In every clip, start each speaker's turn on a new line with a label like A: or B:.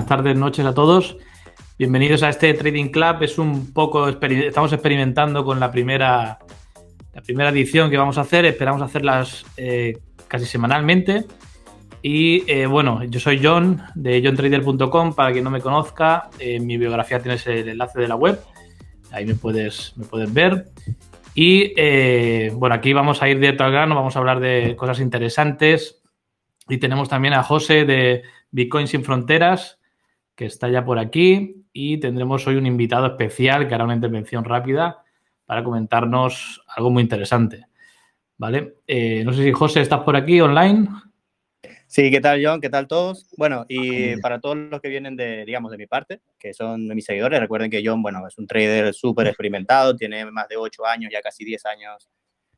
A: buenas tardes, noches a todos. Bienvenidos a este Trading Club. Es un poco, estamos experimentando con la primera, la primera edición que vamos a hacer. Esperamos hacerlas eh, casi semanalmente. Y eh, bueno, yo soy John de johntrader.com. Para quien no me conozca, en mi biografía tienes el enlace de la web. Ahí me puedes, me puedes ver. Y eh, bueno, aquí vamos a ir directo al grano, vamos a hablar de cosas interesantes. Y tenemos también a José de Bitcoin sin Fronteras, que está ya por aquí y tendremos hoy un invitado especial que hará una intervención rápida para comentarnos algo muy interesante. ¿Vale? Eh, no sé si José, ¿estás por aquí online?
B: Sí, ¿qué tal, John? ¿Qué tal todos? Bueno, y para todos los que vienen de, digamos, de mi parte, que son de mis seguidores, recuerden que John, bueno, es un trader súper experimentado, tiene más de 8 años, ya casi 10 años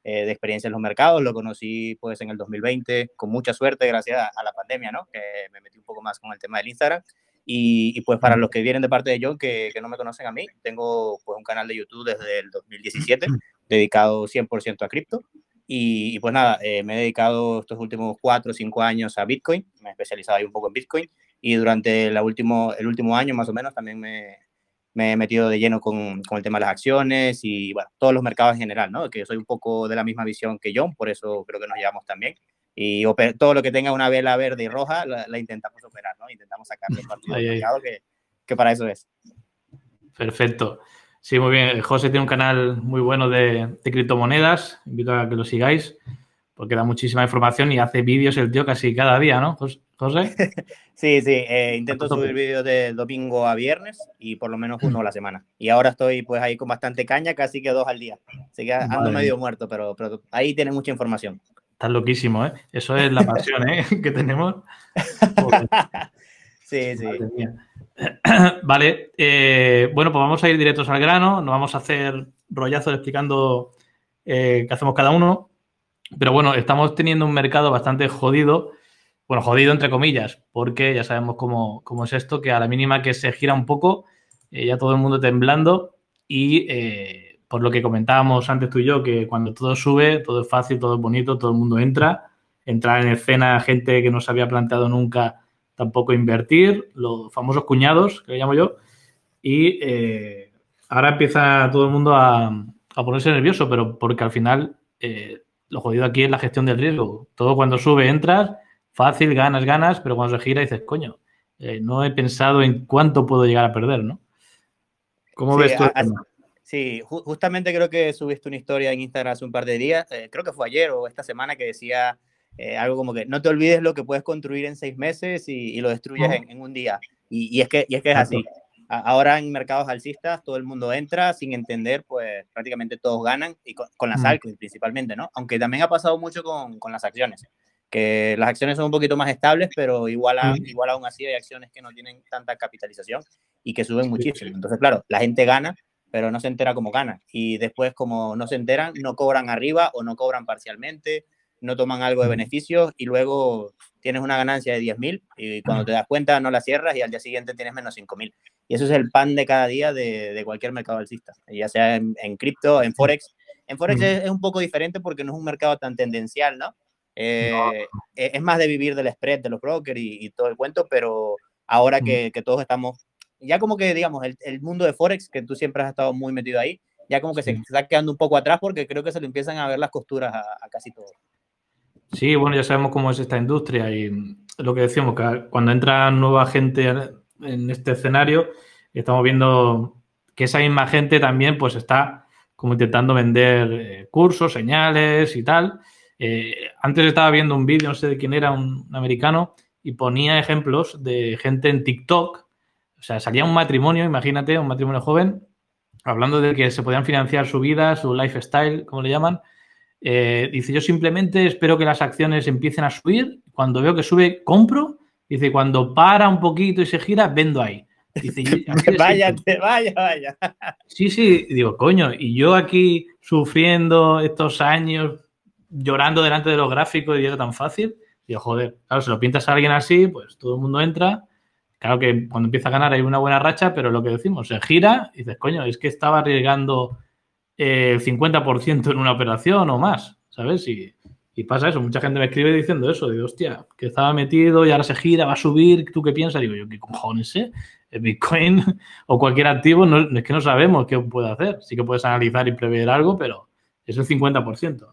B: eh, de experiencia en los mercados. Lo conocí, pues, en el 2020, con mucha suerte, gracias a la pandemia, ¿no? Que me metí un poco más con el tema del Instagram. Y, pues para los que vienen de parte de John, que, que, no me conocen a mí, tengo pues un canal de YouTube desde el 2017 dedicado 100% a cripto. Y, pues nada, eh, me he dedicado estos últimos cuatro o cinco años a Bitcoin, me he especializado ahí un poco en Bitcoin y durante la último, el último año más o menos también me, me he metido de lleno con, con, el tema de las acciones y bueno, todos los mercados en general, ¿no? Que soy un poco de la misma visión que John, por eso creo que nos llevamos también y todo lo que tenga una vela verde y roja la, intentamos operar, ¿no? Intentamos sacarle partido al que, que para eso es.
A: Perfecto. Sí, muy bien. José tiene un canal muy bueno de, de, criptomonedas. Invito a que lo sigáis porque da muchísima información y hace vídeos el tío casi cada día, ¿no, José?
B: sí, sí. Eh, intento subir vídeos de domingo a viernes y por lo menos uno a la semana. Y ahora estoy pues ahí con bastante caña, casi que dos al día. Así que ando medio muerto, pero, pero ahí tiene mucha información.
A: Estás loquísimo, ¿eh? Eso es la pasión, ¿eh? que tenemos.
B: sí, sí.
A: Vale, eh, bueno, pues vamos a ir directos al grano, no vamos a hacer rollazos explicando eh, qué hacemos cada uno, pero bueno, estamos teniendo un mercado bastante jodido, bueno, jodido entre comillas, porque ya sabemos cómo, cómo es esto, que a la mínima que se gira un poco, eh, ya todo el mundo temblando y por lo que comentábamos antes tú y yo, que cuando todo sube, todo es fácil, todo es bonito, todo el mundo entra. Entrar en escena gente que no se había planteado nunca tampoco invertir, los famosos cuñados, que le llamo yo. Y eh, ahora empieza todo el mundo a, ponerse nervioso, pero porque al final eh, lo jodido aquí es la gestión del riesgo. Todo cuando sube entras, fácil, ganas, ganas, pero cuando se gira dices, coño, eh, no he pensado en cuánto puedo llegar a perder, ¿no?
B: ¿Cómo ves tú? Sí, justamente creo que subiste una historia en Instagram hace un par de días, eh, creo que fue ayer o esta semana, que decía eh, algo como que no te olvides lo que puedes construir en seis meses y, lo destruyes en, un día. Y, es que, y es que es así. Ahora en mercados alcistas todo el mundo entra sin entender, pues prácticamente todos ganan, y con, las altcoins principalmente, ¿no? Aunque también ha pasado mucho con, con, las acciones, que las acciones son un poquito más estables, pero igual, igual aún así hay acciones que no tienen tanta capitalización y que suben muchísimo. Entonces, claro, la gente gana pero no se entera cómo gana. Y después, como no se enteran, no cobran arriba o no cobran parcialmente, no toman algo de beneficios y luego tienes una ganancia de 10.000 y cuando te das cuenta no la cierras y al día siguiente tienes menos 5.000. Y eso es el pan de cada día de, de cualquier mercado alcista, ya sea en, cripto, en Forex. En Forex es, un poco diferente porque no es un mercado tan tendencial, ¿no? Eh, e, es más de vivir del spread de los brokers y, todo el cuento, pero ahora que, que todos estamos ya como que, digamos, el, mundo de Forex, que tú siempre has estado muy metido ahí, ya como que se está quedando un poco atrás porque creo que se le empiezan a ver las costuras a, casi todo.
A: Sí, bueno, ya sabemos cómo es esta industria y lo que decíamos, que cuando entra nueva gente en este escenario, estamos viendo que esa misma gente también pues está como intentando vender eh, cursos, señales y tal. Eh, antes estaba viendo un vídeo, no sé de quién era, un americano, y ponía ejemplos de gente en TikTok o sea, salía un matrimonio, imagínate, un matrimonio joven, hablando de que se podían financiar su vida, su lifestyle, como le llaman. Eh, dice, yo simplemente espero que las acciones empiecen a subir. Cuando veo que sube, compro. Dice, cuando para un poquito y se gira, vendo ahí. Dice,
B: vaya, vaya, vaya.
A: Sí, sí, digo, coño, y yo aquí sufriendo estos años, llorando delante de los gráficos y era tan fácil. Digo, joder, claro, si lo pintas a alguien así, pues todo el mundo entra Claro que cuando empieza a ganar hay una buena racha, pero lo que decimos, se gira y dices, coño, es que estaba arriesgando el 50% en una operación o más, ¿sabes? Y, Y pasa eso, mucha gente me escribe diciendo eso, digo, hostia, que estaba metido y ahora se gira, va a subir, ¿tú qué piensas? Digo yo, ¿qué cojones, eh? El Bitcoin o cualquier activo, no, es que no sabemos qué puede hacer. Sí que puedes analizar y prever algo, pero es el 50%.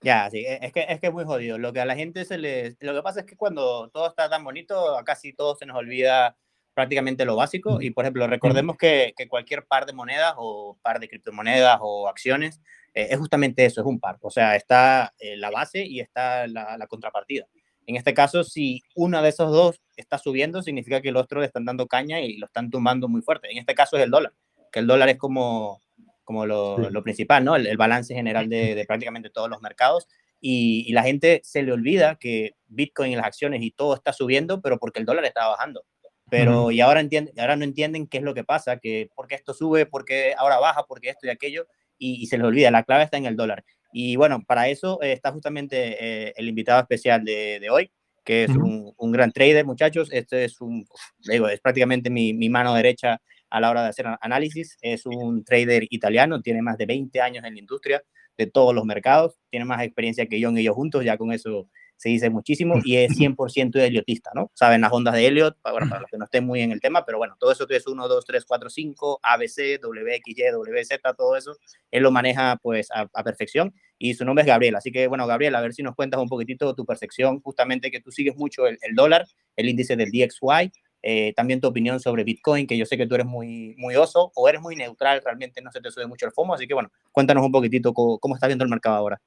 B: Ya, sí, e, es que, es que es muy jodido. Lo que a la gente se le... Lo que pasa es que cuando todo está tan bonito, a casi todo se nos olvida prácticamente lo básico. Y, por ejemplo, recordemos que, que cualquier par de monedas o par de criptomonedas o acciones eh, es justamente eso, es un par. O sea, está eh, la base y está la, la, contrapartida. En este caso, si uno de esos dos está subiendo, significa que el otro le están dando caña y lo están tumbando muy fuerte. En este caso es el dólar, que el dólar es como como lo, lo principal, ¿no? El, balance general de, de, prácticamente todos los mercados. Y, y, la gente se le olvida que Bitcoin y las acciones y todo está subiendo, pero porque el dólar está bajando. Pero y ahora, entiende, ahora no entienden qué es lo que pasa, que por qué esto sube, por qué ahora baja, por qué esto y aquello, y, se les olvida, la clave está en el dólar. Y bueno, para eso eh, está justamente eh, el invitado especial de, de hoy, que es un, un, gran trader, muchachos. Este es un, digo, es prácticamente mi, mi mano derecha a la hora de hacer análisis. Es un trader italiano, tiene más de 20 años en la industria de todos los mercados, tiene más experiencia que yo en ellos juntos, ya con eso se dice muchísimo, y es 100% eliotista, ¿no? Saben las ondas de Elliot, para, para, los que no estén muy en el tema, pero bueno, todo eso es 1, 2, 3, 4, 5, ABC, WXY, WZ, todo eso, él lo maneja pues a, a perfección, y su nombre es Gabriel, así que bueno, Gabriel, a ver si nos cuentas un poquitito tu percepción, justamente que tú sigues mucho el, el dólar, el índice del DXY, eh, también tu opinión sobre Bitcoin, que yo sé que tú eres muy, muy oso o eres muy neutral, realmente no se te sube mucho el FOMO, así que bueno, cuéntanos un poquitito cómo, cómo está viendo el mercado ahora.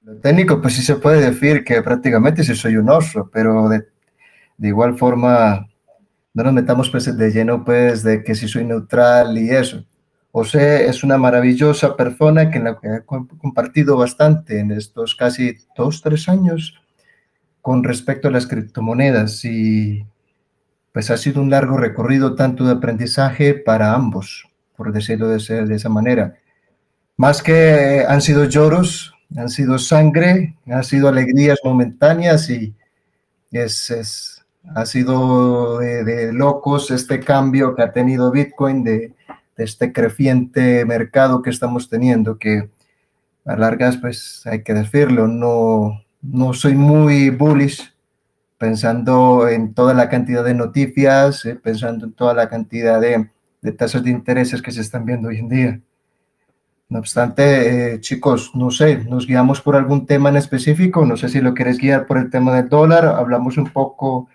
C: Lo técnico, pues sí se puede decir que prácticamente sí soy un oso, pero de, de igual forma no nos metamos pues de lleno pues de que si soy neutral y eso. José es una maravillosa persona que, la que he compartido bastante en estos casi dos, tres años con respecto a las criptomonedas y pues ha sido un largo recorrido tanto de aprendizaje para ambos, por decirlo de, de esa manera. Más que han sido lloros, han sido sangre, han sido alegrías momentáneas y es, ha sido de, de, locos este cambio que ha tenido Bitcoin, de, de, este creciente mercado que estamos teniendo, que a largas, pues hay que decirlo, no, no soy muy bullish pensando en toda la cantidad de noticias, eh, pensando en toda la cantidad de, tasas de intereses que se están viendo hoy en día. No obstante, eh, chicos, no sé, nos guiamos por algún tema en específico, no sé si lo quieres guiar por el tema del dólar, hablamos un poco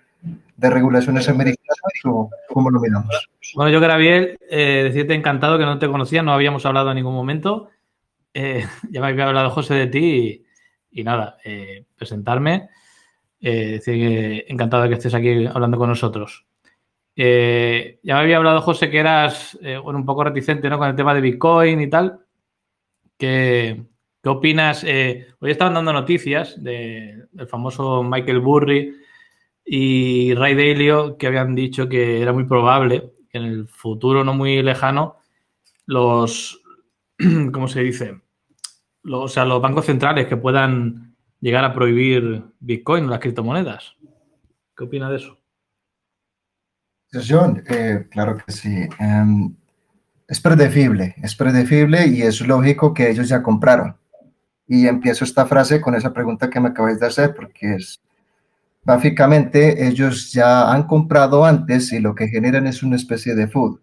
C: de regulaciones americanas o cómo lo miramos.
A: Bueno, yo, Gabriel, eh, decirte encantado que no te conocía, no habíamos hablado en ningún momento. Eh, ya me había hablado José de ti y nada, eh, presentarme. Eh, decir que encantado de que estés aquí hablando con nosotros. Eh, ya me había hablado, José, que eras un poco reticente ¿no? con el tema de Bitcoin y tal. ¿Qué, qué opinas? Hoy estaban dando noticias de, del famoso Michael Burry y Ray Dalio que habían dicho que era muy probable que en el futuro no muy lejano los, ¿cómo se dice? O sea, los bancos centrales que puedan llegar a prohibir Bitcoin o las criptomonedas. ¿Qué opina de eso?
C: John, eh, claro que sí. Um, es predecible, es predecible y es lógico que ellos ya compraron. Y empiezo esta frase con esa pregunta que me acabáis de hacer, porque es, básicamente, ellos ya han comprado antes y lo que generan es una especie de food.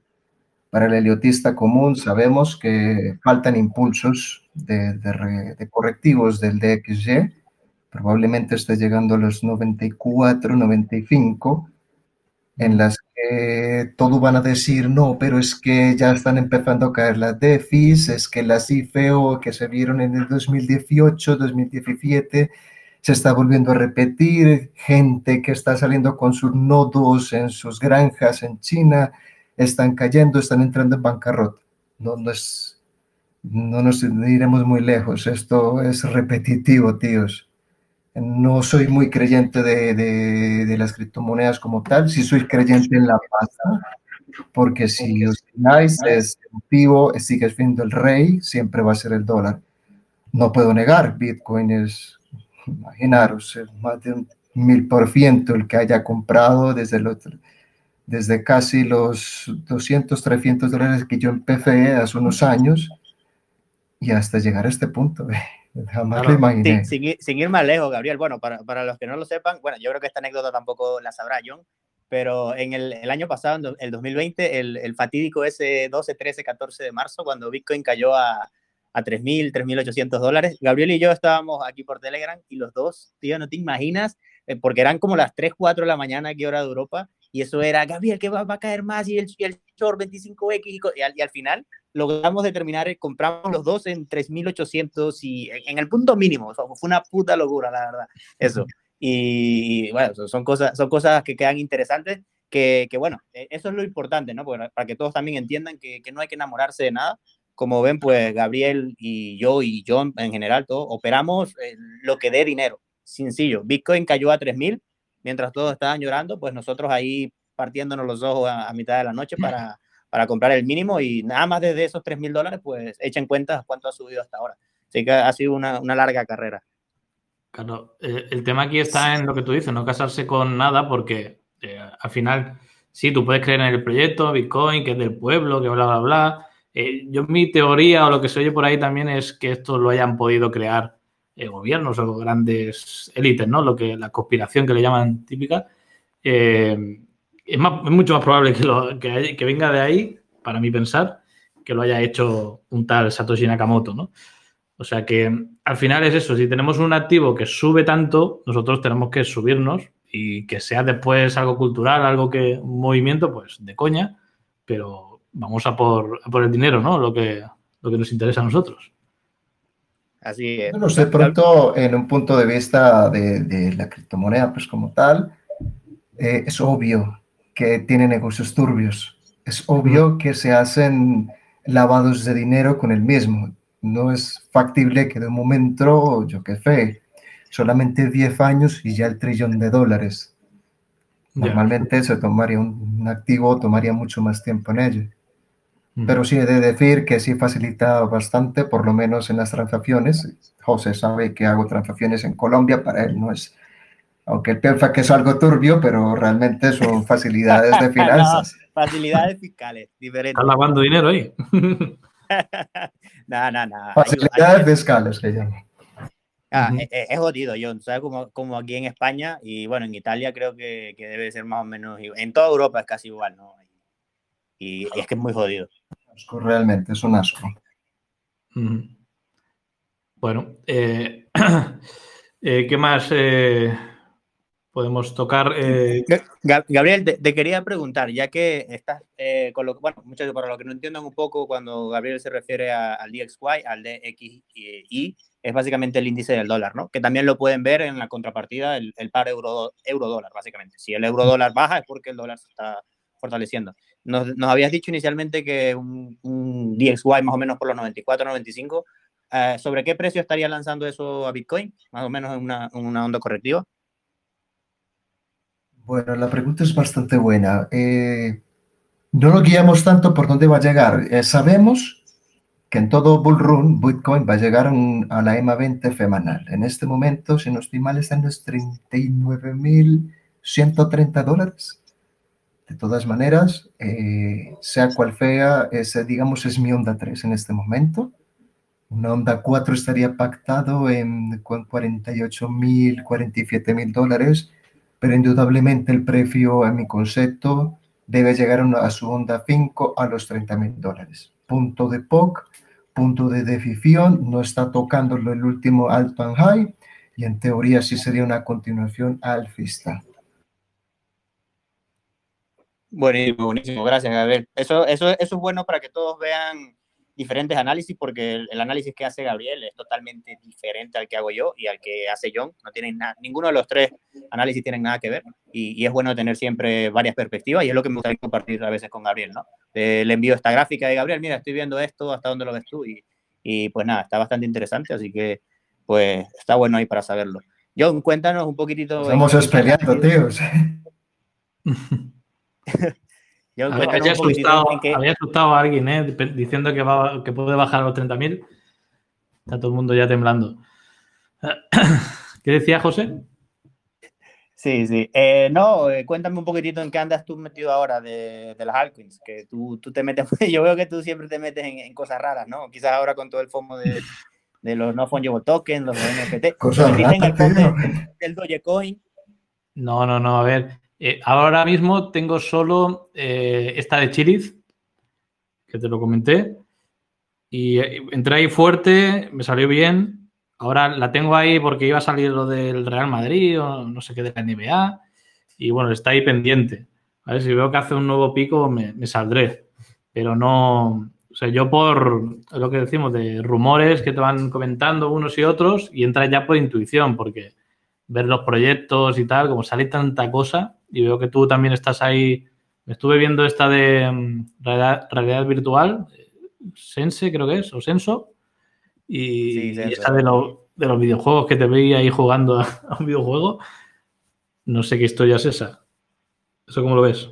C: Para el heliotista común sabemos que faltan impulsos de, de, de correctivos del DXY, probablemente esté llegando a los 94, 95, en las que todos van a decir, no, pero es que ya están empezando a caer las DEFIs, es que las IFO que se vieron en el 2018, 2017, se está volviendo a repetir, gente que está saliendo con sus nodos en sus granjas en China, están cayendo, están entrando en bancarrota. No, no, es, no nos iremos muy lejos, esto es repetitivo, tíos. No soy muy creyente de, de, de las criptomonedas como tal, sí soy creyente en la pasta, porque si os es motivo, sigue siendo el rey, siempre va a ser el dólar. No puedo negar, Bitcoin es, imaginaros, es más de un mil por ciento el que haya comprado desde el otro desde casi los 200, 300 dólares que yo empecé hace unos años y hasta llegar a este punto. Jamás lo imaginé.
B: sin, ir, más lejos, Gabriel. Bueno, para, para, los que no lo sepan, bueno, yo creo que esta anécdota tampoco la sabrá John, pero en el, el año pasado, en el 2020, el, el, fatídico ese 12, 13, 14 de marzo, cuando Bitcoin cayó a, a 3.000, 3.800 dólares, Gabriel y yo estábamos aquí por Telegram y los dos, tío, no te imaginas, eh, porque eran como las 3, 4 de la mañana aquí hora de Europa, y eso era, Gabriel, que va, va a caer más, y el, y el short 25X, y, al, y al final logramos determinar, eh, compramos los dos en 3.800 y en, el punto mínimo. fue una puta locura, la verdad, eso. Y, bueno, son cosas, son cosas que quedan interesantes, que, que bueno, e, eso es lo importante, ¿no? Para, para que todos también entiendan que, que, no hay que enamorarse de nada. Como ven, pues Gabriel y yo y John en general, todos operamos lo que dé dinero. Sencillo. Bitcoin cayó a 3.000, mientras todos estaban llorando, pues nosotros ahí partiéndonos los ojos a, a mitad de la noche para para comprar el mínimo y nada más desde esos 3 mil dólares, pues echen cuenta cuánto ha subido hasta ahora. Así que ha sido una, una larga carrera.
A: Claro, eh, el tema aquí está en lo que tú dices, no casarse con nada porque eh, al final, sí, tú puedes creer en el proyecto, Bitcoin, que es del pueblo, que bla, bla, bla. Eh, yo mi teoría o lo que se oye por ahí también es que esto lo hayan podido crear gobiernos o grandes élites, ¿no? Lo que la conspiración que le llaman típica es, mucho más probable que, venga de ahí, para mí pensar, que lo haya hecho un tal Satoshi Nakamoto, ¿no? O sea que al final es eso, si tenemos un activo que sube tanto, nosotros tenemos que subirnos y que sea después algo cultural, algo que, un movimiento, pues de coña, pero vamos a por, a por el dinero, ¿no? Lo que, lo que nos interesa a nosotros.
B: Así es.
C: Bueno, de pronto, en un punto de vista de, de la criptomoneda, pues como tal, eh, es obvio que tiene negocios turbios. Es obvio que se hacen lavados de dinero con el mismo. No es factible que de un momento, yo qué sé, solamente 10 años y ya el trillón de dólares. Normalmente se tomaría un, activo, tomaría mucho más tiempo en ello. Pero sí he de decir que sí facilita bastante, por lo menos en las transacciones. José sabe que hago transacciones en Colombia, para él no es aunque él piensa que es algo turbio, pero realmente son facilidades de finanzas.
B: facilidades fiscales, diferentes.
A: Están lavando dinero ahí.
B: no, no, no.
C: Facilidades fiscales se llama.
B: Ah, es, es, jodido, John, ¿sabes? Como, como aquí en España y bueno, en Italia creo que, que, debe ser más o menos igual. En toda Europa es casi igual, ¿no? Y, y es que es muy jodido.
C: Realmente, es un asco.
A: Bueno, eh, eh, ¿qué más? Eh, podemos tocar. Eh...
B: Gabriel, te, quería preguntar, ya que estás eh, con lo bueno, muchachos, para los que no entiendan un poco, cuando Gabriel se refiere al DXY, al DXY, es básicamente el índice del dólar, ¿no? Que también lo pueden ver en la contrapartida, el, el par euro, euro dólar, básicamente. Si el euro dólar baja es porque el dólar se está fortaleciendo. Nos, nos habías dicho inicialmente que un, un, DXY más o menos por los 94, 95. Eh, ¿Sobre qué precio estaría lanzando eso a Bitcoin? Más o menos en una, una onda correctiva.
C: Bueno, la pregunta es bastante buena. Eh, no lo guiamos tanto por dónde va a llegar. Eh, sabemos que en todo bull run Bitcoin va a llegar a la EMA 20 semanal. En este momento, si no estoy mal, están los 39.130 dólares. De todas maneras, eh, sea cual sea, digamos, es mi onda 3 en este momento. Una onda 4 estaría pactado en 48.000, 47.000 dólares pero indudablemente el precio, en mi concepto, debe llegar a su onda 5 a los 30 mil dólares. Punto de POC, punto de decisión, no está tocando el último alto and high y en teoría sí sería una continuación alfista.
B: Buenísimo, buenísimo, gracias Gabriel. Eso, eso, eso es bueno para que todos vean diferentes análisis porque el, análisis que hace Gabriel es totalmente diferente al que hago yo y al que hace John. No tienen nada, ninguno de los tres análisis tienen nada que ver y, es bueno tener siempre varias perspectivas y es lo que me gustaría compartir a veces con Gabriel, ¿no? le envío esta gráfica de Gabriel, mira, estoy viendo esto, ¿hasta dónde lo ves tú? Y, y pues nada, está bastante interesante, así que pues está bueno ahí para saberlo. John, cuéntanos un poquitito.
C: Estamos peleando, tíos.
A: había, asustado, había, asustado, a alguien, ¿eh? Diciendo que, va, que puede bajar a los 30.000. Está todo el mundo ya temblando. ¿Qué decía José?
B: Sí, sí. Eh, no, eh, cuéntame un poquitito en qué andas tú metido ahora de, de las altcoins, que tú, tú, te metes, yo veo que tú siempre te metes en, en, cosas raras, ¿no? Quizás ahora con todo el FOMO de, de los no fungible tokens, los NFT. Cosa tienen el del Dogecoin.
A: No, no, no, a ver. Eh, ahora mismo tengo solo eh, esta de Chiliz, que te lo comenté. Y eh, entré ahí fuerte, me salió bien. Ahora la tengo ahí porque iba a salir lo del Real Madrid o no sé qué de la NBA. Y bueno, está ahí pendiente. A ver si veo que hace un nuevo pico, me, me saldré. Pero no, o sea, yo por lo que decimos de rumores que te van comentando unos y otros y entras ya por intuición, porque ver los proyectos y tal, como sale tanta cosa, y veo que tú también estás ahí. Me estuve viendo esta de mm, realidad, virtual, Sense creo que es, o Senso, y, esta de, de, los videojuegos que te veía ahí jugando a un videojuego. No sé qué historia es esa. ¿Eso cómo lo ves?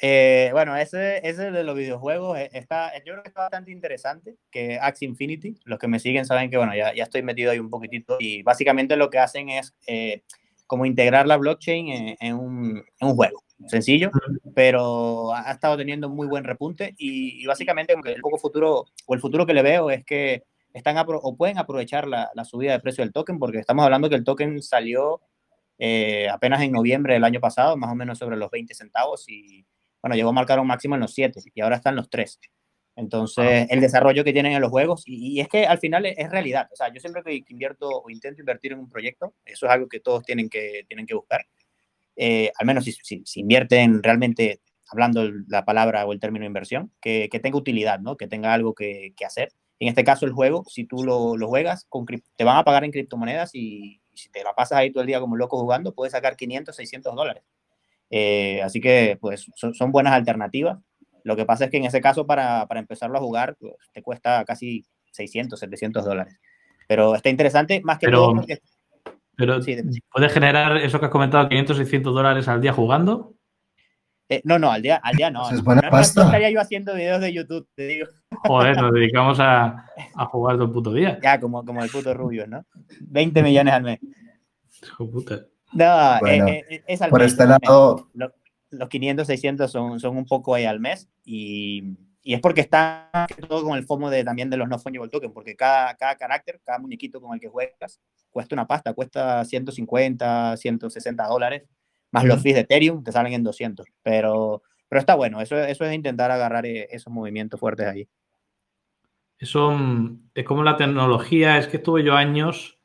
B: Eh, bueno, ese, ese de los videojuegos eh, está, yo creo que está bastante interesante, que Axie Infinity, los que me siguen saben que, bueno, ya, ya estoy metido ahí un poquitito y básicamente lo que hacen es eh, como integrar la blockchain en, un, en, un, juego, sencillo, pero ha, estado teniendo muy buen repunte y, básicamente el poco futuro, o el futuro que le veo es que están o pueden aprovechar la, la, subida de precio del token, porque estamos hablando que el token salió apenas en noviembre del año pasado, más o menos sobre los 20 centavos y bueno, llegó a marcar un máximo en los 7 y ahora están los 3. Entonces, el desarrollo que tienen en los juegos, y, es que al final es, realidad. O sea, yo siempre que invierto o intento invertir en un proyecto, eso es algo que todos tienen que, tienen que buscar. Eh, al menos si, si, invierten realmente, hablando la palabra o el término inversión, que, que tenga utilidad, ¿no? Que tenga algo que, que, hacer. En este caso, el juego, si tú lo, lo juegas, con, te van a pagar en criptomonedas y, y, si te la pasas ahí todo el día como loco jugando, puedes sacar 500, 600 dólares. Eh, así que pues son, buenas alternativas. Lo que pasa es que en ese caso para, para empezarlo a jugar pues, te cuesta casi 600, 700 dólares. Pero está interesante más que
A: pero, Pero ¿puedes generar eso que has comentado, 500, 600 dólares al día jugando?
B: Eh, no, no, al día, al día no.
C: Es buena no, pasta.
B: no, estaría yo haciendo videos de YouTube, te digo.
A: Joder, nos dedicamos a, a jugar todo el puto día.
B: Ya, como, como el puto Rubio, ¿no? 20 millones al mes.
A: Hijo puta.
B: No, eh, eh, es al
C: por este lado.
B: Los, 500, 600 son, son un poco ahí al mes y, y es porque está todo con el FOMO de, también de los no fungible token, porque cada, cada carácter, cada muñequito con el que juegas, cuesta una pasta, cuesta 150, 160 dólares, más los fees de Ethereum te salen en 200, pero, pero está bueno, eso, eso es intentar agarrar eh, esos movimientos fuertes ahí.
A: Eso mm, es como la tecnología, es que estuve yo años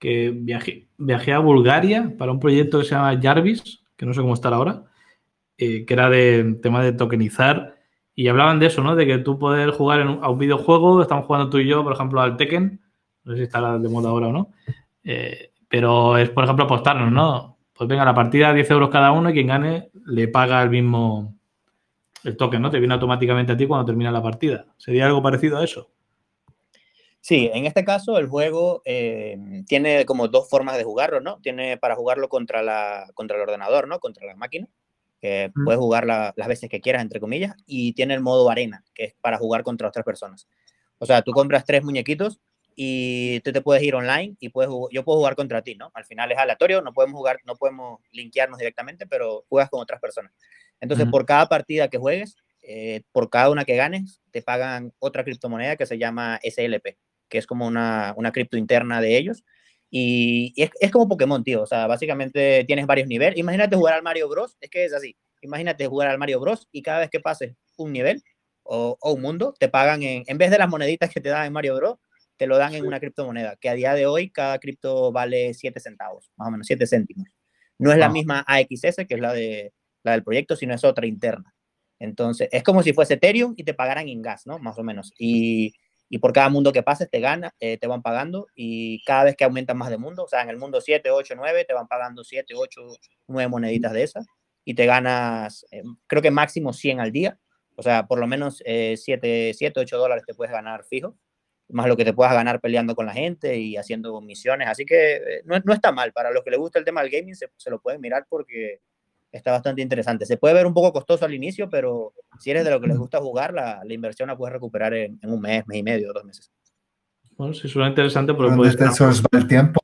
A: que viajé, viajé a Bulgaria para un proyecto que se llama Jarvis, que no sé cómo estar ahora, eh, que era de tema de tokenizar. Y hablaban de eso, ¿no? De que tú poder jugar a un videojuego, estamos jugando tú y yo, por ejemplo, al Tekken, no sé si está de moda ahora o no, eh, pero es, por ejemplo, apostarnos, ¿no? Pues venga, la partida 10 euros cada uno y quien gane le paga el mismo, el token, ¿no? Te viene automáticamente a ti cuando termina la partida. ¿Sería algo parecido a eso?
B: Sí, en este caso el juego eh, tiene como dos formas de jugarlo, ¿no? Tiene para jugarlo contra, la, contra el ordenador, ¿no? Contra la máquina, que puedes jugar las veces que quieras, entre comillas, y tiene el modo arena, que es para jugar contra otras personas. O sea, tú compras tres muñequitos y tú te puedes ir online y puedes, yo puedo jugar contra ti, ¿no? Al final es aleatorio, no podemos jugar, no podemos linkearnos directamente, pero juegas con otras personas. Entonces, por cada partida que juegues, eh, por cada una que ganes, te pagan otra criptomoneda que se llama SLP que es como una, una cripto interna de ellos. Y, es, es, como Pokémon, tío. O sea, básicamente tienes varios niveles. Imagínate jugar al Mario Bros. Es que es así. Imagínate jugar al Mario Bros. y cada vez que pases un nivel o, o un mundo, te pagan en, en vez de las moneditas que te dan en Mario Bros., te lo dan en una criptomoneda, que a día de hoy cada cripto vale 7 centavos, más o menos 7 céntimos. No es la misma AXS, que es la, de, la del proyecto, sino es otra interna. Entonces, es como si fuese Ethereum y te pagaran en gas, ¿no? Más o menos. Y y por cada mundo que pases te gana, eh, te van pagando y cada vez que aumentas más de mundo, o sea, en el mundo 7, 8, 9, te van pagando 7, 8, 9 moneditas de esas y te ganas, eh, creo que máximo 100 al día, o sea, por lo menos 7, 7, 8 dólares te puedes ganar fijo, más lo que te puedas ganar peleando con la gente y haciendo misiones, así que eh, no, no, está mal, para los que les gusta el tema del gaming se, se lo pueden mirar porque está bastante interesante. Se puede ver un poco costoso al inicio, pero si eres de lo que les gusta jugar, la, la inversión la puedes recuperar en, en, un mes, mes y medio, dos meses.
A: Bueno, sí, suena interesante porque
C: puedes... Eso es el tiempo.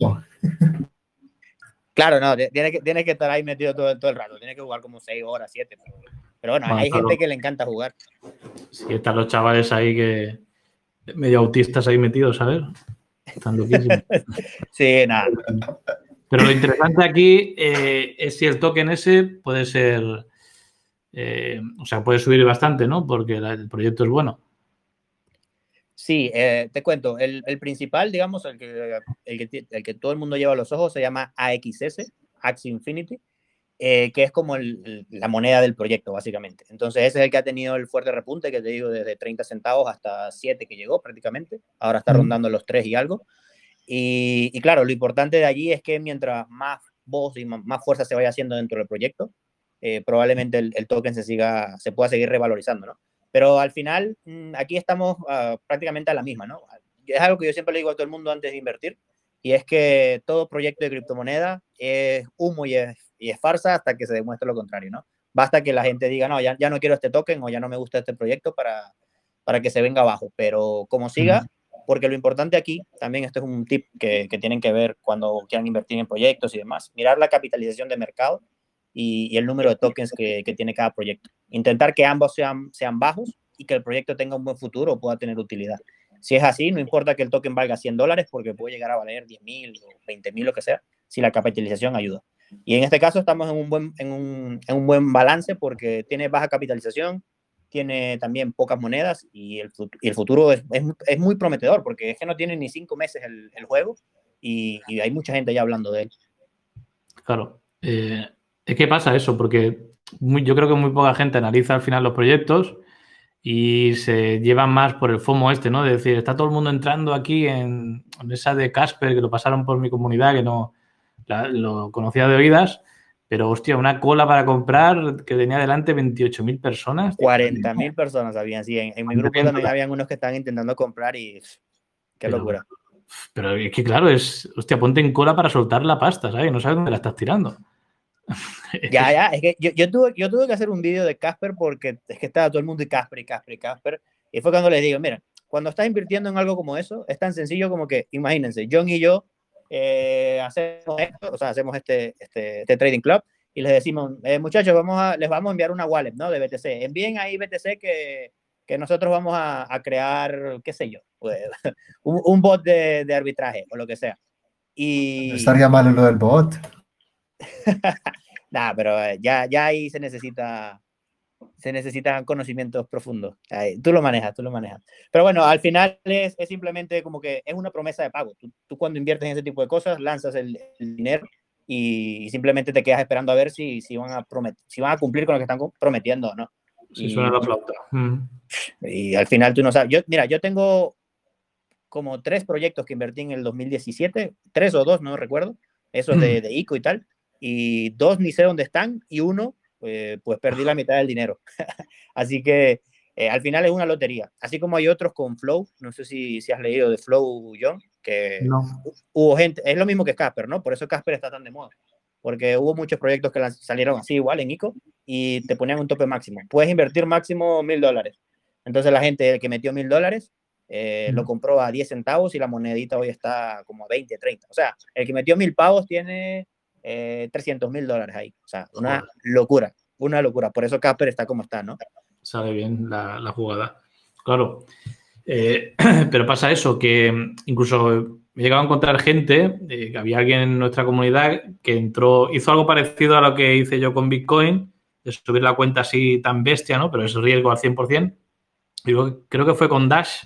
B: Claro, no, tiene que, tiene que estar ahí metido todo, todo el rato, tiene que jugar como seis horas, siete. Pero, pero bueno, bueno, hay gente que le encanta jugar.
A: Sí, están los chavales ahí que, medio autistas ahí metidos, ¿sabes? Están loquísimos.
B: sí, nada.
A: Pero lo interesante aquí eh, es si el token ese puede ser, eh, o sea, puede subir bastante, ¿no? Porque el proyecto es bueno.
B: Sí, eh, te cuento, el, principal, digamos, el que, el que, todo el mundo lleva a los ojos se llama AXS, Axie Infinity, que es como la moneda del proyecto, básicamente. Entonces, ese es el que ha tenido el fuerte repunte, que te digo, desde 30 centavos hasta 7 que llegó prácticamente. Ahora está rondando los 3 y algo. Y, claro, lo importante de allí es que mientras más voz y más, fuerza se vaya haciendo dentro del proyecto, eh, probablemente el, token se, siga, se pueda seguir revalorizando, ¿no? Pero al final, mm, aquí estamos ah, prácticamente a la misma, ¿no? Es algo que yo siempre le digo a todo el mundo antes de invertir, y es que todo proyecto de criptomoneda es humo y es, farsa hasta que se demuestre lo contrario, ¿no? Basta que la gente diga, no, ya, ya no quiero este token o ya no me gusta este proyecto para, para que se venga abajo, pero como siga, porque lo importante aquí, también esto es un tip que, tienen que ver cuando quieran invertir en proyectos y demás, mirar la capitalización de mercado y, el número de tokens que, tiene cada proyecto. Intentar que ambos sean, bajos y que el proyecto tenga un buen futuro o pueda tener utilidad. Si es así, no importa que el token valga 100 dólares porque puede llegar a valer 10 mil o 20 mil, lo que sea, si la capitalización ayuda. Y en este caso estamos en un buen balance porque tiene baja capitalización, tiene también pocas monedas y el, y el futuro es, muy prometedor porque es que no tiene ni cinco meses el, juego y, y, hay mucha gente ya hablando de él.
A: Claro. Eh, es que pasa eso, porque yo creo que muy poca gente analiza al final los proyectos y se llevan más por el FOMO este, ¿no? De decir, está todo el mundo entrando aquí en, en esa de Casper, que lo pasaron por mi comunidad, que no lo conocía de oídas, pero, hostia, una cola para comprar que tenía delante 28.000 personas.
B: 40.000 personas habían, sí. En, mi grupo también habían unos que estaban intentando comprar y. Qué locura.
A: Pero es que, claro, es. Hostia, ponte en cola para soltar la pasta, ¿sabes? No sabes dónde la estás tirando.
B: ya, ya. Es que yo, yo, tuve, yo tuve que hacer un vídeo de Casper porque es que estaba todo el mundo y Casper y Casper y Casper. Y fue cuando les digo, mira, cuando estás invirtiendo en algo como eso, es tan sencillo como que, imagínense, John y yo eh, hacemos esto, o sea, hacemos este, este, este trading club y les decimos, eh, muchachos, vamos a, les vamos a enviar una wallet, ¿no? De BTC. Envíen ahí BTC que, que nosotros vamos a, a, crear, qué sé yo, pues, un, un, bot de, de, arbitraje o lo que sea. Y...
C: estaría mal lo del bot.
B: Nada, pero eh, ya, ya ahí se necesita se necesitan conocimientos profundos. tú lo manejas, tú lo manejas. Pero bueno, al final es, es simplemente como que es una promesa de pago. Tú, tú, cuando inviertes en ese tipo de cosas, lanzas el, dinero y simplemente te quedas esperando a ver si, si, van, a prometer, si van a cumplir con lo que están prometiendo no.
A: Si suena la flauta. Mm.
B: Y al final tú no sabes. Yo, mira, yo tengo como tres proyectos que invertí en el 2017, tres o dos, no recuerdo, esos de, mm. de ICO y tal, y dos ni sé dónde están, y uno eh, pues perdí la mitad del dinero. Así que eh, al final es una lotería. Así como hay otros con Flow, no sé si, si has leído de Flow, John, que hubo gente, es lo mismo que Casper, ¿no? Por eso Casper está tan de moda. Porque hubo muchos proyectos que salieron así igual en ICO y te ponían un tope máximo. Puedes invertir máximo mil dólares. Entonces la gente que metió mil dólares eh, lo compró a 10 centavos y la monedita hoy está como a 20, 30. O sea, el que metió mil pavos tiene 300 mil dólares ahí. O sea, una locura, una locura. Por eso Casper está como está, ¿no?
A: Sale bien la, la jugada. Claro. Eh, pero pasa eso, que incluso me he llegado a encontrar gente, eh, que había alguien en nuestra comunidad que entró, hizo algo parecido a lo que hice yo con Bitcoin, de subir la cuenta así tan bestia, ¿no? Pero es riesgo al 100%. Digo, creo que fue con Dash.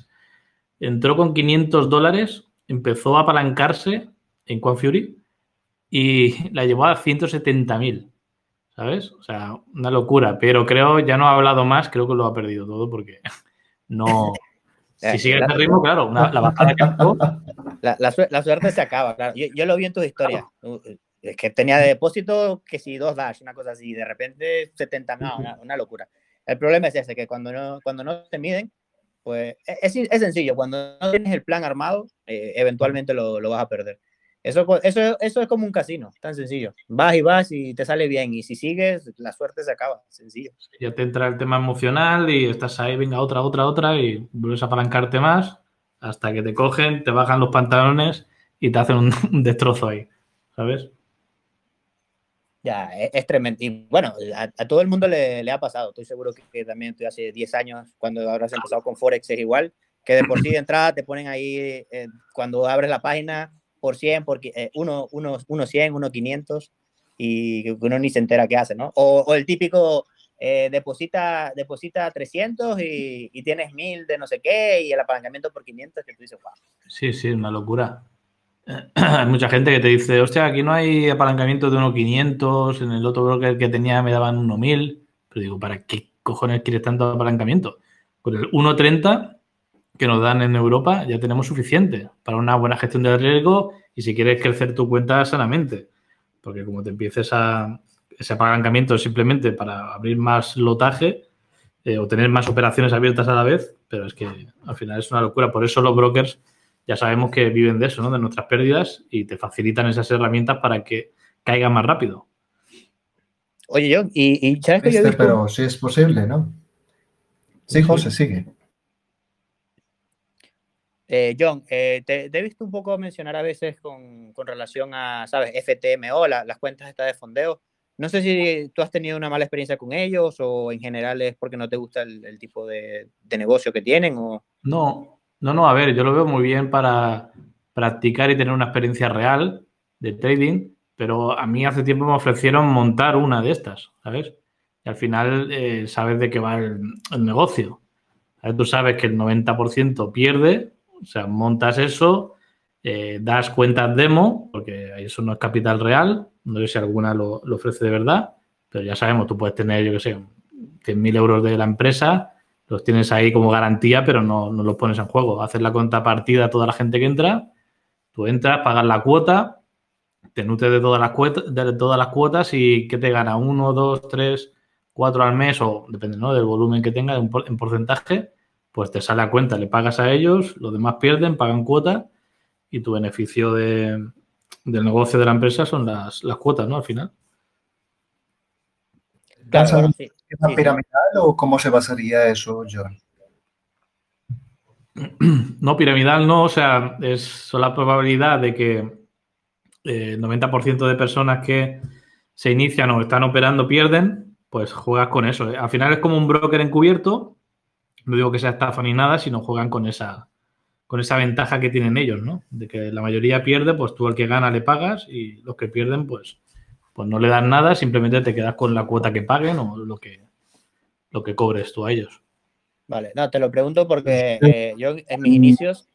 A: Entró con 500 dólares, empezó a apalancarse en Fury y la llevó a 170.000, ¿sabes? O sea, una locura, pero creo, ya no ha hablado más, creo que lo ha perdido todo porque no... Si sigue ese ritmo, claro, la bajada de campo...
B: La, la, suerte se acaba, claro. Yo, lo vi en tus historias. Es que tenía de depósito que si dos dash, una cosa así, de repente 70, no, una, locura. El problema es ese, que cuando no, cuando no te miden, pues e, es, es sencillo, cuando no tienes el plan armado, eh, eventualmente lo, lo, vas a perder. Eso, eso, eso es como un casino, tan sencillo. Vas y vas y te sale bien. Y si sigues, la suerte se acaba. Sencillo.
A: Ya te entra el tema emocional y estás ahí, venga, otra, otra, otra, y vuelves a apalancarte más hasta que te cogen, te bajan los pantalones y te hacen un, destrozo ahí. ¿Sabes?
B: Ya, e, es, tremendo. Y bueno, a, todo el mundo le, le, ha pasado. Estoy seguro que, también tú hace 10 años, cuando has empezado con Forex, es igual. que de por sí de entrada te ponen ahí, eh, cuando abres la página, por 100, por, eh, uno, uno, uno 100, uno 500, y que uno ni se entera qué hace, ¿no? O, o el típico, eh, deposita, deposita 300 y, y, tienes 1000 de no sé qué, y el apalancamiento por 500, que tú dices, wow.
A: Sí, sí, una locura. Hay mucha gente que te dice, hostia, aquí no hay apalancamiento de 1.500, en el otro broker que tenía me daban 1.000, pero digo, ¿para qué cojones quieres tanto apalancamiento? Con el 1.30 que nos dan en Europa ya tenemos suficiente para una buena gestión del riesgo y si quieres crecer tu cuenta sanamente. Porque como te empieces a ese apalancamiento simplemente para abrir más lotaje eh, o tener más operaciones abiertas a la vez, pero es que al final es una locura. Por eso los brokers ya sabemos que viven de eso, ¿no? De nuestras pérdidas y te facilitan esas herramientas para que caigan más rápido.
B: Oye, John, y, y ¿sabes que
C: yo este, Pero sí es posible, ¿no? Sí, José, sigue.
B: Eh, John, eh, te, he visto un poco mencionar a veces con, con relación a, ¿sabes? FTMO, las cuentas estas de fondeo. No sé si tú has tenido una mala experiencia con ellos o en general es porque no te gusta el, tipo de, de, negocio que tienen. O...
A: No, no, no, a ver, yo lo veo muy bien para practicar y tener una experiencia real de trading, pero a mí hace tiempo me ofrecieron montar una de estas, ¿sabes? Y al final eh, sabes de qué va el, el negocio. Tú sabes que el 90% pierde o sea, montas eso, eh, das cuentas demo, porque eso no es capital real, no sé si alguna lo, ofrece de verdad, pero ya sabemos, tú puedes tener, yo qué sé, 100.000 euros de la empresa, los tienes ahí como garantía, pero no, no los pones en juego. Haces la contrapartida a toda la gente que entra, tú entras, pagas la cuota, te nutres de todas las cuotas, de todas las cuotas y ¿qué te gana? ¿Uno, dos, tres, cuatro al mes? O depende ¿no? del volumen que tenga en porcentaje pues te sale a cuenta, le pagas a ellos, los demás pierden, pagan cuota y tu beneficio de, del negocio de la empresa son las, las cuotas, ¿no? Al final.
C: Sí, ¿Es piramidal o cómo se basaría eso, John?
A: No, piramidal no, o sea, es solo la probabilidad de que el eh, 90% de personas que se inician o están operando pierden, pues juegas con eso. Al final es como un broker encubierto no digo que sea estafa ni nada, sino juegan con esa, con esa ventaja que tienen ellos, ¿no? De que la mayoría pierde, pues tú al que gana le pagas y los que pierden, pues, pues no le dan nada, simplemente te quedas con la cuota que paguen o lo que, lo que cobres tú a ellos.
B: Vale, no, te lo pregunto porque eh, yo en mis inicios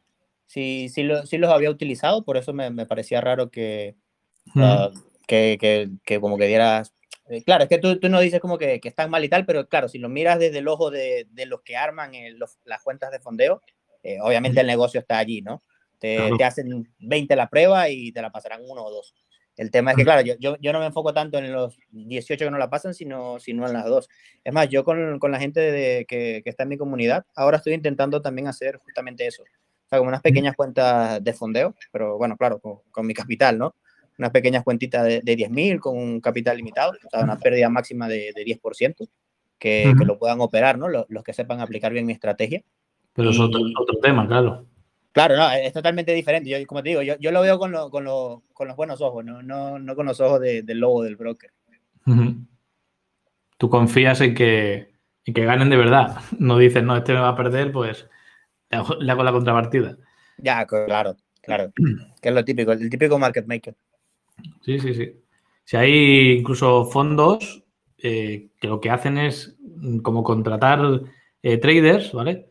B: sí, sí, lo, sí, los había utilizado, por eso me, me parecía raro que, uh, que, que, que, como que dieras eh, claro, es que tú, tú no dices como que, que, están mal y tal, pero claro, si lo miras desde el ojo de, de los que arman los, las cuentas de fondeo, eh, obviamente el negocio está allí, ¿no? Te, claro. te, hacen 20 la prueba y te la pasarán uno o dos. El tema es que, claro, yo, yo, yo, no me enfoco tanto en los 18 que no la pasan, sino, sino en las dos. Es más, yo con, con la gente de, que, que, está en mi comunidad, ahora estoy intentando también hacer justamente eso. O sea, como unas pequeñas cuentas de fondeo, pero bueno, claro, con, con mi capital, ¿no? Unas pequeñas cuentitas de, de 10.000 con un capital limitado, o sea, una pérdida máxima de, de 10%, que, uh -huh. que, lo puedan operar, ¿no? Los, los, que sepan aplicar bien mi estrategia.
A: Pero es otro, otro, tema, claro.
B: Claro, no, es totalmente diferente. Yo, como te digo, yo, yo lo veo con, lo, con, lo, con, los buenos ojos, no, no, no con los ojos de, del lobo del broker.
A: Uh -huh. Tú confías en que, en que ganen de verdad. No dices, no, este me va a perder, pues le hago, le hago la contrapartida.
B: Ya, claro, claro. que es lo típico, el típico market maker.
A: Sí, sí, sí. Si hay incluso fondos eh, que lo que hacen es mm, como contratar eh, traders, ¿vale?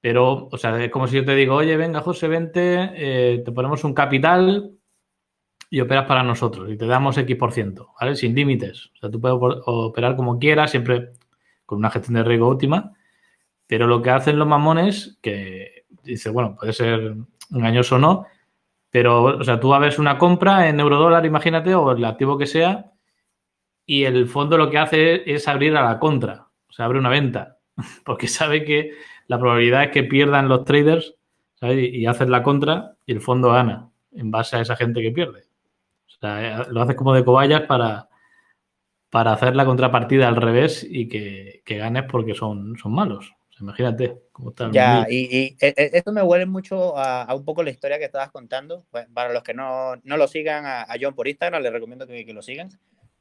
A: Pero, o sea, es como si yo te digo, oye, venga, José, vente, eh, te ponemos un capital y operas para nosotros y te damos X por ciento, ¿vale? Sin límites. O sea, tú puedes operar como quieras, siempre con una gestión de riesgo óptima, pero lo que hacen los mamones, que dice, bueno, puede ser engañoso o no, pero, o sea, tú haces una compra en eurodólar, imagínate, o el activo que sea, y el fondo lo que hace es abrir a la contra, o sea, abre una venta, porque sabe que la probabilidad es que pierdan los traders, ¿sabes? Y hacen la contra y el fondo gana en base a esa gente que pierde. O sea, lo haces como de cobayas para, para hacer la contrapartida al revés y que, que ganes porque son, son malos. Imagínate cómo está.
B: Ya, y, y, e, e, esto me huele mucho a, a, un poco la historia que estabas contando. Para los que no, no lo sigan a, a, John por Instagram, les recomiendo que, que, lo sigan.